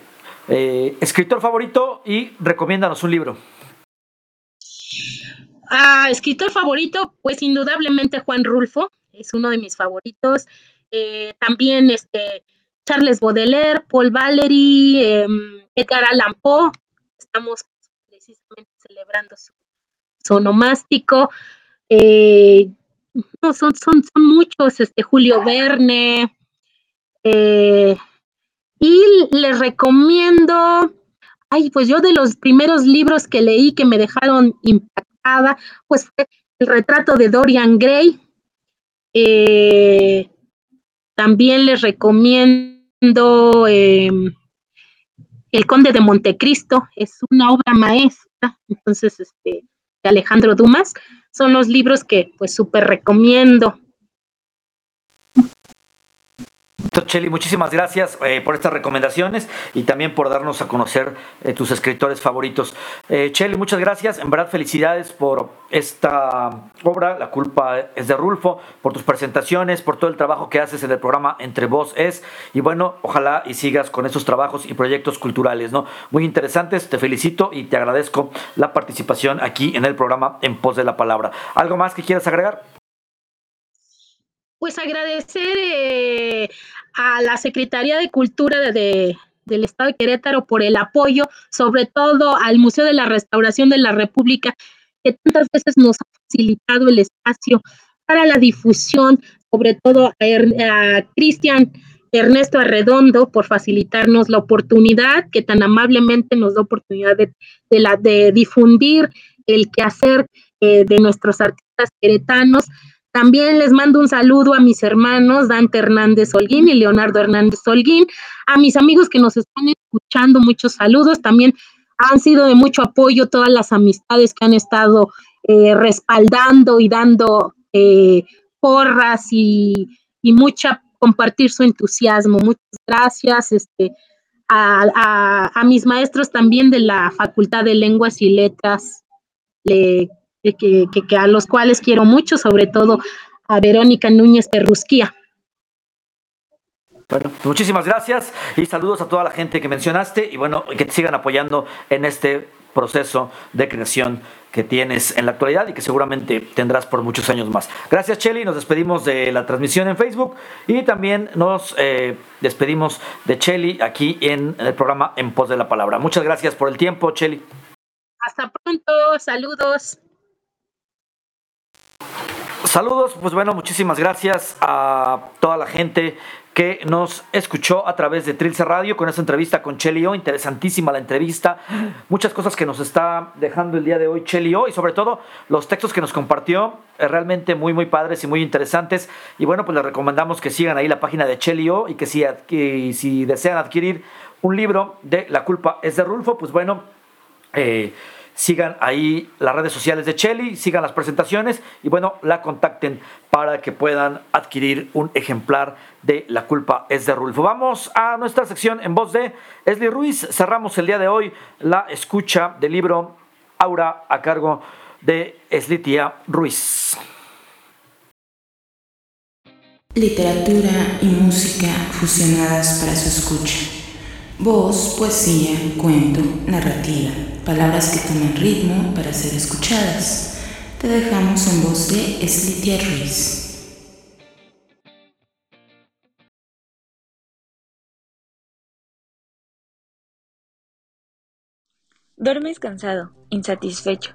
Eh, escritor favorito y recomiéndanos un libro. Ah, escritor favorito, pues indudablemente Juan Rulfo, es uno de mis favoritos. Eh, también este, Charles Baudelaire, Paul Valery, em, Edgar Allan Poe. Estamos precisamente celebrando su, su onomástico. Eh, no, son, muchos, este, Julio Verne. Eh, y les recomiendo, ay, pues yo de los primeros libros que leí que me dejaron impactada, pues fue el retrato de Dorian Gray. Eh, también les recomiendo em, El Conde de Montecristo, es una obra maestra, entonces, este, Alejandro Dumas son los libros que pues súper recomiendo. Cheli, muchísimas gracias eh, por estas recomendaciones y también por darnos a conocer eh, tus escritores favoritos. Eh, Cheli, muchas gracias. En verdad, felicidades por esta obra. La culpa es de Rulfo, por tus presentaciones, por todo el trabajo que haces en el programa Entre Vos Es. Y bueno, ojalá y sigas con esos trabajos y proyectos culturales, ¿no? Muy interesantes. Te felicito y te agradezco la participación aquí en el programa En Pos de la Palabra. ¿Algo más que quieras agregar? Pues agradecer eh, a la Secretaría de Cultura de, del Estado de Querétaro por el apoyo, sobre todo al Museo de la Restauración de la República, que tantas veces nos ha facilitado el espacio para la difusión, sobre todo a, Cristian Ernesto Arredondo por facilitarnos la oportunidad, que tan amablemente nos da oportunidad de, de difundir el quehacer eh, de nuestros artistas queretanos también les mando un saludo a mis hermanos Dante Hernández Holguín y Leonardo Hernández Holguín, a mis amigos que nos están escuchando, muchos saludos. También han sido de mucho apoyo todas las amistades que han estado eh, respaldando y dando eh, porras y, mucha compartir su entusiasmo. Muchas gracias. Este, a, mis maestros también de la Facultad de Lenguas y Letras, le que, que, a los cuales quiero mucho, sobre todo a Verónica Núñez Perrusquía. Bueno, muchísimas gracias y saludos a toda la gente que mencionaste y bueno, que te sigan apoyando en este proceso de creación que tienes en la actualidad y que seguramente tendrás por muchos años más. Gracias Cheli, nos despedimos de la transmisión en Facebook y también nos eh, despedimos de Cheli aquí en el programa En Pos de la Palabra. Muchas gracias por el tiempo, Cheli. Hasta pronto, saludos. Saludos, pues bueno, muchísimas gracias a toda la gente que nos escuchó a través de Trilce Radio con esta entrevista con Chelio. Interesantísima la entrevista. Muchas cosas que nos está dejando el día de hoy Chelio y sobre todo los textos que nos compartió. Eh, realmente muy, muy padres y muy interesantes. Y bueno, pues les recomendamos que sigan ahí la página de Chelio y que si, si desean adquirir un libro de La culpa es de Rulfo, pues bueno. Eh, sigan ahí las redes sociales de Chelly, sigan las presentaciones y bueno, la contacten para que puedan adquirir un ejemplar de La culpa es de Rulfo. Vamos a nuestra sección en voz de Esli Ruiz. Cerramos el día de hoy la escucha del libro Aura a cargo de Eslitia Ruiz. Literatura y música fusionadas para su escucha. Voz, poesía, cuento, narrativa, palabras que toman ritmo para ser escuchadas. Te dejamos en voz de Eslitia Ruiz. Duermes cansado, insatisfecho,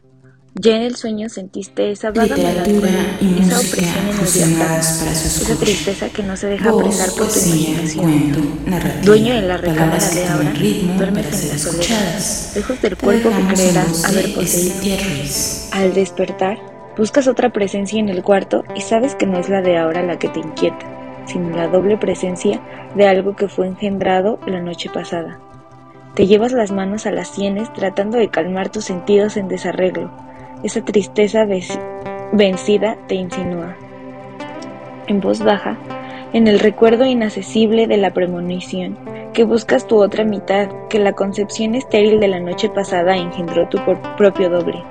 ya en el sueño sentiste esa vaga melancolía, esa opresión diafragma, esa tristeza que no se deja prender por tu imaginación. Dueño de la recámara de ahora, duermes en la soledad, lejos del cuerpo que creerás haber poseído. Al despertar, buscas otra presencia en el cuarto y sabes que no es la de ahora la que te inquieta, sino la doble presencia de algo que fue engendrado la noche pasada. Te llevas las manos a las sienes tratando de calmar tus sentidos en desarreglo, esa tristeza vencida te insinúa. En voz baja, en el recuerdo inaccesible de la premonición, que buscas tu otra mitad, que la concepción estéril de la noche pasada engendró tu propio doble.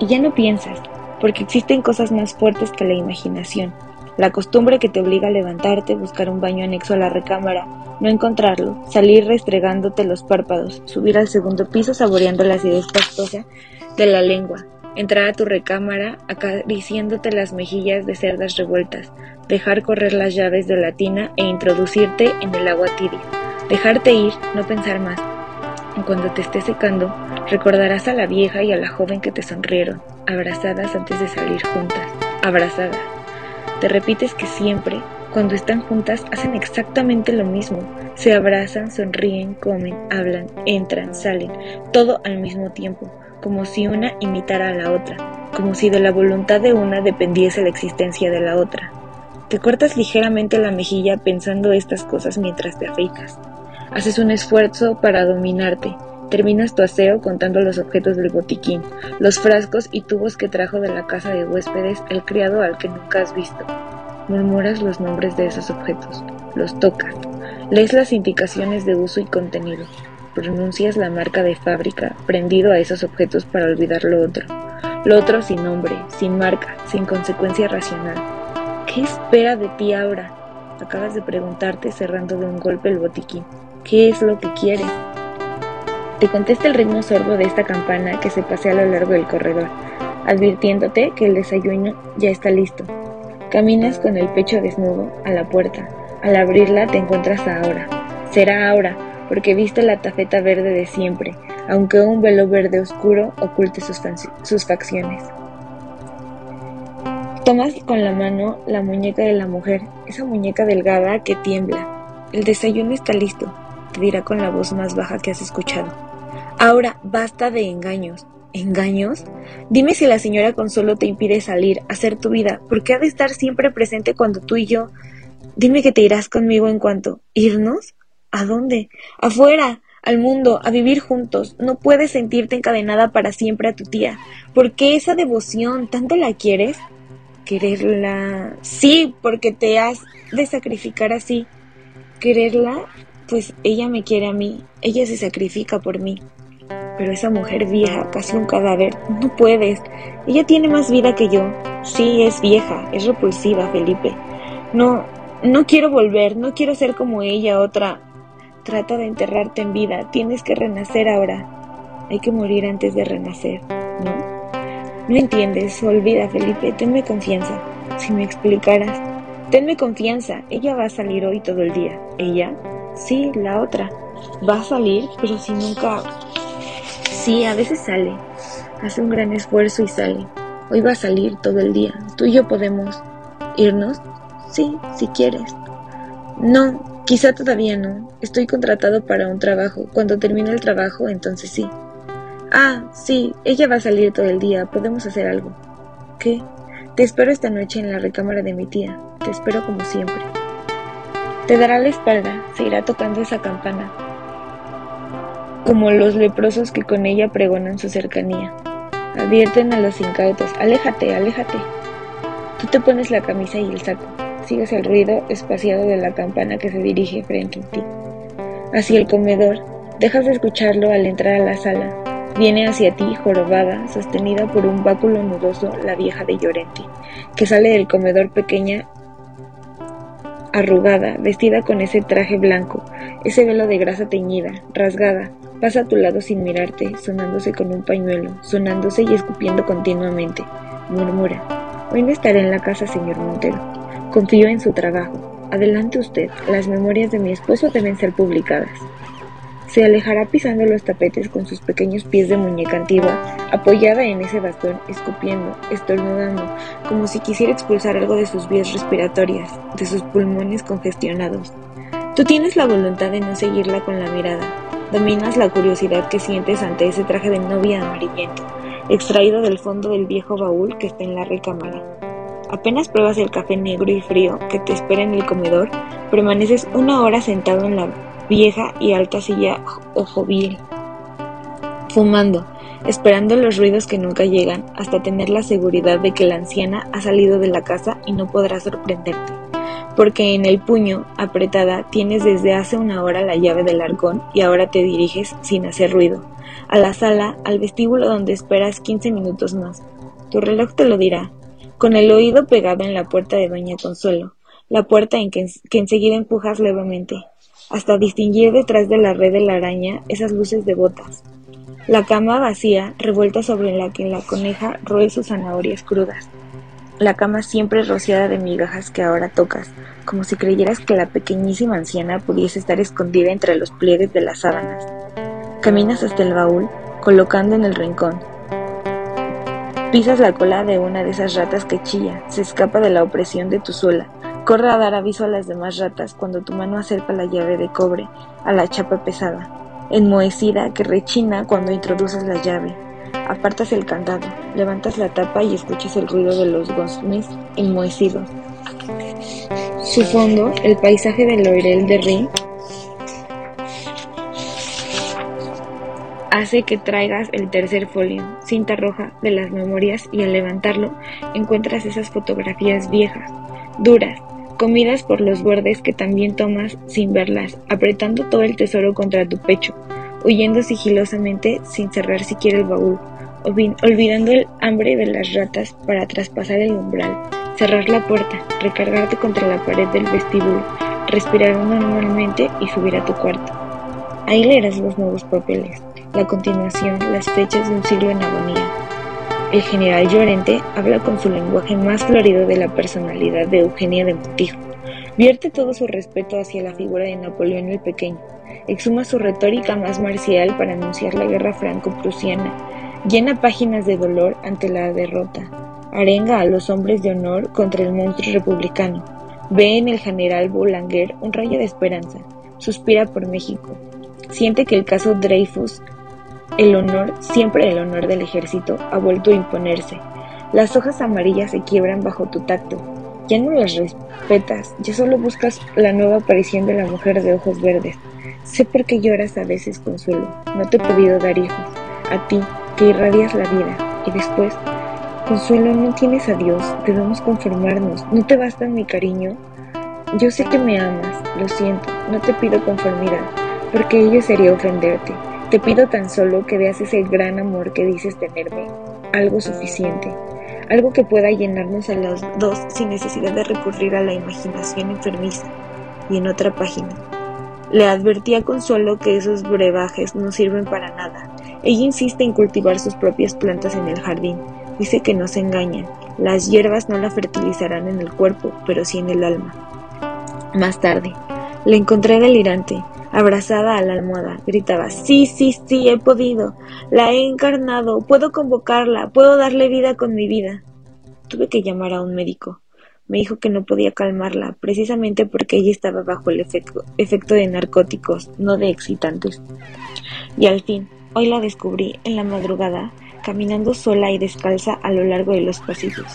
Y ya no piensas, porque existen cosas más fuertes que la imaginación. La costumbre que te obliga a levantarte, buscar un baño anexo a la recámara, no encontrarlo, salir restregándote los párpados, subir al segundo piso saboreando la acidez pastosa de la lengua, entrar a tu recámara acariciándote las mejillas de cerdas revueltas, dejar correr las llaves de la tina e introducirte en el agua tibia, dejarte ir, no pensar más. Cuando te esté secando, recordarás a la vieja y a la joven que te sonrieron, abrazadas antes de salir juntas, abrazadas. Te repites que siempre, cuando están juntas, hacen exactamente lo mismo. Se abrazan, sonríen, comen, hablan, entran, salen, todo al mismo tiempo como si una imitara a la otra, como si de la voluntad de una dependiese la existencia de la otra. Te cortas ligeramente la mejilla pensando estas cosas mientras te afeitas. Haces un esfuerzo para dominarte. Terminas tu aseo contando los objetos del botiquín, los frascos y tubos que trajo de la casa de huéspedes el criado al que nunca has visto. Murmuras los nombres de esos objetos, los tocas, lees las indicaciones de uso y contenido pronuncias la marca de fábrica prendido a esos objetos para olvidar lo otro. Lo otro sin nombre, sin marca, sin consecuencia racional. ¿Qué espera de ti ahora? Acabas de preguntarte cerrando de un golpe el botiquín. ¿Qué es lo que quiere? Te contesta el ritmo sordo de esta campana que se pasea a lo largo del corredor, advirtiéndote que el desayuno ya está listo. Caminas con el pecho desnudo a la puerta. Al abrirla te encuentras ahora. Será ahora, porque viste la tafeta verde de siempre, aunque un velo verde oscuro oculte sus, facciones. Tomas con la mano la muñeca de la mujer, esa muñeca delgada que tiembla. El desayuno está listo, te dirá con la voz más baja que has escuchado. Ahora basta de engaños. ¿Engaños? Dime si la señora Consuelo te impide salir, hacer tu vida, porque ha de estar siempre presente cuando tú y yo. Dime que te irás conmigo en cuanto. ¿Irnos? ¿A dónde? Afuera, al mundo, a vivir juntos. No puedes sentirte encadenada para siempre a tu tía. ¿Por qué esa devoción? ¿Tanto la quieres? ¿Quererla? Sí, porque te has de sacrificar así. ¿Quererla? Pues ella me quiere a mí. Ella se sacrifica por mí. Pero esa mujer vieja, casi un cadáver, no puedes. Ella tiene más vida que yo. Sí, es vieja, es repulsiva, Felipe. No, no quiero volver, no quiero ser como ella, otra, Trata de enterrarte en vida, tienes que renacer ahora. Hay que morir antes de renacer, ¿no? No entiendes, olvida Felipe, tenme confianza. Si me explicaras, tenme confianza, ella va a salir hoy todo el día. ¿Ella? Sí, la otra. Va a salir, pero si nunca... Sí, a veces sale. Hace un gran esfuerzo y sale. Hoy va a salir todo el día. Tú y yo podemos irnos. Sí, si quieres. No, quizá todavía no. Estoy contratado para un trabajo. Cuando termine el trabajo, entonces sí. Ah, sí, ella va a salir todo el día. Podemos hacer algo. ¿Qué? Te espero esta noche en la recámara de mi tía. Te espero como siempre. Te dará la espalda, se irá tocando esa campana, como los leprosos que con ella pregonan su cercanía. Advierten a los incautos, aléjate, aléjate. Tú te pones la camisa y el saco, sigues el ruido espaciado de la campana que se dirige frente a ti. Hacia el comedor, dejas de escucharlo al entrar a la sala. Viene hacia ti, jorobada, sostenida por un báculo nudoso, la vieja de Llorente, que sale del comedor pequeña arrugada, vestida con ese traje blanco, ese velo de grasa teñida, rasgada, pasa a tu lado sin mirarte, sonándose con un pañuelo, sonándose y escupiendo continuamente. Murmura, hoy no estaré en la casa, señor Montero. Confío en su trabajo. Adelante usted, las memorias de mi esposo deben ser publicadas. Se alejará pisando los tapetes con sus pequeños pies de muñeca antigua, apoyada en ese bastón, escupiendo, estornudando, como si quisiera expulsar algo de sus vías respiratorias, de sus pulmones congestionados. Tú tienes la voluntad de no seguirla con la mirada, dominas la curiosidad que sientes ante ese traje de novia amarillento, extraído del fondo del viejo baúl que está en la recámara. Apenas pruebas el café negro y frío que te espera en el comedor, permaneces una hora sentado en la vieja y alta silla ojoviel, fumando, esperando los ruidos que nunca llegan, hasta tener la seguridad de que la anciana ha salido de la casa y no podrá sorprenderte, porque en el puño, apretada, tienes desde hace una hora la llave del arcón y ahora te diriges, sin hacer ruido, a la sala, al vestíbulo donde esperas quince minutos más. Tu reloj te lo dirá, con el oído pegado en la puerta de Doña Consuelo, la puerta en que, que enseguida empujas levemente hasta distinguir detrás de la red de la araña esas luces devotas. La cama vacía, revuelta sobre la que la coneja roe sus zanahorias crudas. La cama siempre rociada de migajas que ahora tocas, como si creyeras que la pequeñísima anciana pudiese estar escondida entre los pliegues de las sábanas. Caminas hasta el baúl, colocando en el rincón. Pisas la cola de una de esas ratas que chilla, se escapa de la opresión de tu suela, Corre a dar aviso a las demás ratas cuando tu mano acerca la llave de cobre a la chapa pesada, enmohecida que rechina cuando introduces la llave. Apartas el candado, levantas la tapa y escuchas el ruido de los goznes enmohecidos. Su fondo, el paisaje del Loirel de Rin, hace que traigas el tercer folio, cinta roja, de las memorias y al levantarlo encuentras esas fotografías viejas, duras, comidas por los bordes que también tomas sin verlas, apretando todo el tesoro contra tu pecho, huyendo sigilosamente sin cerrar siquiera el baúl, olvidando el hambre de las ratas para traspasar el umbral, cerrar la puerta, recargarte contra la pared del vestíbulo, respirar normalmente y subir a tu cuarto. Ahí leerás los nuevos papeles, la continuación, las fechas de un siglo en agonía, el general Llorente habla con su lenguaje más florido de la personalidad de Eugenia de Montijo. Vierte todo su respeto hacia la figura de Napoleón el Pequeño. Exhuma su retórica más marcial para anunciar la guerra franco-prusiana. Llena páginas de dolor ante la derrota. Arenga a los hombres de honor contra el monstruo republicano. Ve en el general Boulanger un rayo de esperanza. Suspira por México. Siente que el caso Dreyfus el honor, siempre el honor del ejército, ha vuelto a imponerse. Las hojas amarillas se quiebran bajo tu tacto. Ya no las respetas, ya solo buscas la nueva aparición de la mujer de ojos verdes. Sé por qué lloras a veces, Consuelo. No te he podido dar hijos. A ti, que irradias la vida. Y después, Consuelo, no tienes a Dios. Debemos conformarnos. ¿No te basta mi cariño? Yo sé que me amas. Lo siento. No te pido conformidad, porque ello sería ofenderte. Te pido tan solo que veas ese gran amor que dices tenerme, algo suficiente, algo que pueda llenarnos a los dos sin necesidad de recurrir a la imaginación enfermiza. Y en otra página, le advertí a Consuelo que esos brebajes no sirven para nada. Ella insiste en cultivar sus propias plantas en el jardín. Dice que no se engañan. Las hierbas no la fertilizarán en el cuerpo, pero sí en el alma. Más tarde, La encontré delirante, abrazada a la almohada. Gritaba, sí, sí, sí, he podido. La he encarnado. Puedo convocarla. Puedo darle vida con mi vida. Tuve que llamar a un médico. Me dijo que no podía calmarla, precisamente porque ella estaba bajo el efecto, efecto de narcóticos, no de excitantes. Y al fin, hoy la descubrí en la madrugada, caminando sola y descalza a lo largo de los pasillos.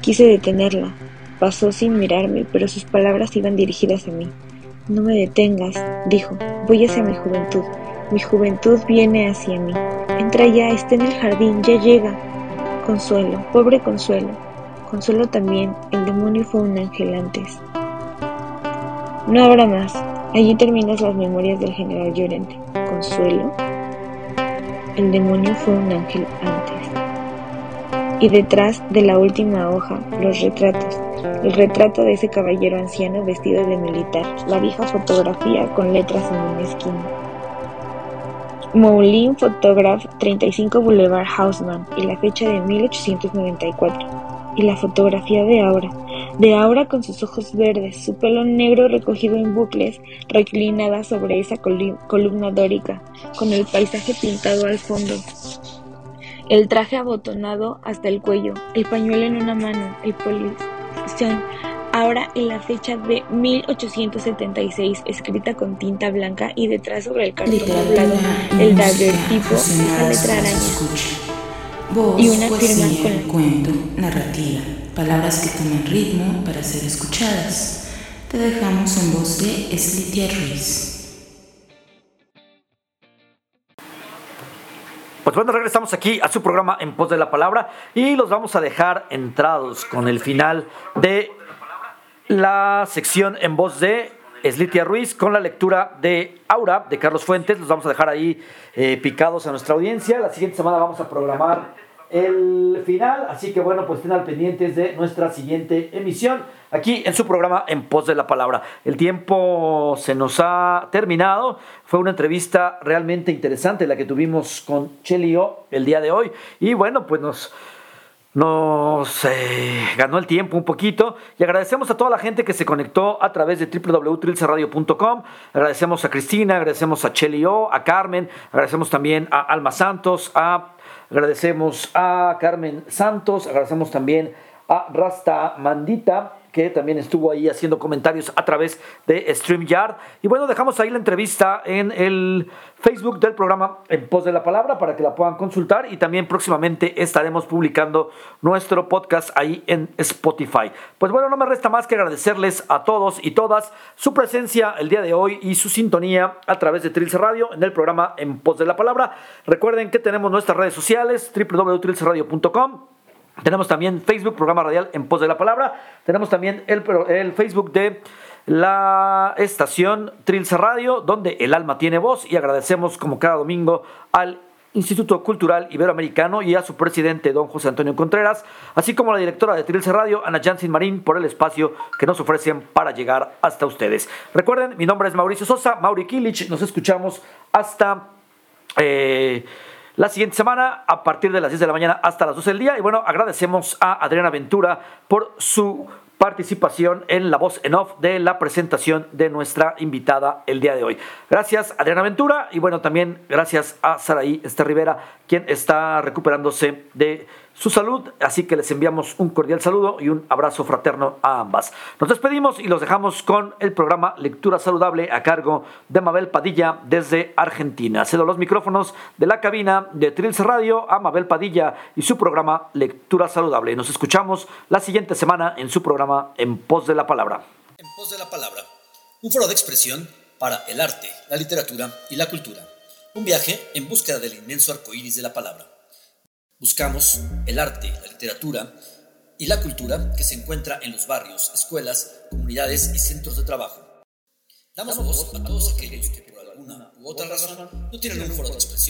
Quise detenerla. Pasó sin mirarme, pero sus palabras iban dirigidas a mí. No me detengas, dijo. Voy hacia mi juventud. Mi juventud viene hacia mí. Entra ya, está en el jardín, ya llega. Consuelo, pobre Consuelo. Consuelo también, el demonio fue un ángel antes. No habrá más. Allí terminas las memorias del general Llorente. Consuelo. El demonio fue un ángel antes. Y detrás de la última hoja, los retratos, el retrato de ese caballero anciano vestido de militar, la vieja fotografía con letras en una esquina. Moulin Photograph 35 Boulevard Haussmann y la fecha de 1894. Y la fotografía de Aura, de Aura con sus ojos verdes, su pelo negro recogido en bucles, reclinada sobre esa columna dórica, con el paisaje pintado al fondo. El traje abotonado hasta el cuello, el pañuelo en una mano, el polis ahora en la fecha de 1876, escrita con tinta blanca y detrás sobre el cartón doblado el daguerrotipo, esa letra araña. y una firma con cuento, narrativa, palabras que toman ritmo para ser escuchadas. Te dejamos en voz de Slitia Ruiz. Pues bueno, regresamos aquí a su programa En Pos de la Palabra y los vamos a dejar entrados con el final de la sección en voz de Slitia Ruiz con la lectura de Aura de Carlos Fuentes. Los vamos a dejar ahí eh, picados a nuestra audiencia. La siguiente semana vamos a programar el final, así que bueno, pues estén al pendientes de nuestra siguiente emisión aquí en su programa En Pos de la Palabra. El tiempo se nos ha terminado. Fue una entrevista realmente interesante la que tuvimos con Chelio el día de hoy. Y bueno, pues nos, nos eh, ganó el tiempo un poquito. Y agradecemos a toda la gente que se conectó a través de www.trilcerradio.com. Agradecemos a Cristina, agradecemos a Chelio, a Carmen, agradecemos también a Alma Santos, a agradecemos a Carmen Santos, agradecemos también a Rasta Mandita que también estuvo ahí haciendo comentarios a través de StreamYard. Y bueno, dejamos ahí la entrevista en el Facebook del programa En Pos de la Palabra para que la puedan consultar y también próximamente estaremos publicando nuestro podcast ahí en Spotify. Pues bueno, no me resta más que agradecerles a todos y todas su presencia el día de hoy y su sintonía a través de Trilce Radio en el programa En Pos de la Palabra. Recuerden que tenemos nuestras redes sociales www.trilceradio.com tenemos también Facebook, programa radial en pos de la palabra. Tenemos también el, el Facebook de la estación Trilce Radio, donde el alma tiene voz. Y agradecemos como cada domingo al Instituto Cultural Iberoamericano y a su presidente, don José Antonio Contreras, así como a la directora de Trilce Radio, Ana Jansin Marín, por el espacio que nos ofrecen para llegar hasta ustedes. Recuerden, mi nombre es Mauricio Sosa, Mauri Kilich, nos escuchamos hasta... Eh, la siguiente semana a partir de las 10 de la mañana hasta las 12 del día. Y bueno, agradecemos a Adriana Ventura por su participación en la voz en off de la presentación de nuestra invitada el día de hoy. Gracias Adriana Ventura y bueno, también gracias a Saraí Este Rivera, quien está recuperándose de su salud, así que les enviamos un cordial saludo y un abrazo fraterno a ambas. Nos despedimos y los dejamos con el programa Lectura Saludable a cargo de Mabel Padilla desde Argentina. Cedo los micrófonos de la cabina de Trilce Radio a Mabel Padilla y su programa Lectura Saludable. Nos escuchamos la siguiente semana en su programa En Pos de la Palabra. En Pos de la Palabra, un foro de expresión para el arte, la literatura y la cultura. Un viaje en búsqueda del inmenso arco iris de la palabra. Buscamos el arte, la literatura y la cultura que se encuentra en los barrios, escuelas, comunidades y centros de trabajo. Damos voz a todos aquellos que por alguna u otra razón no tienen un foro de expresión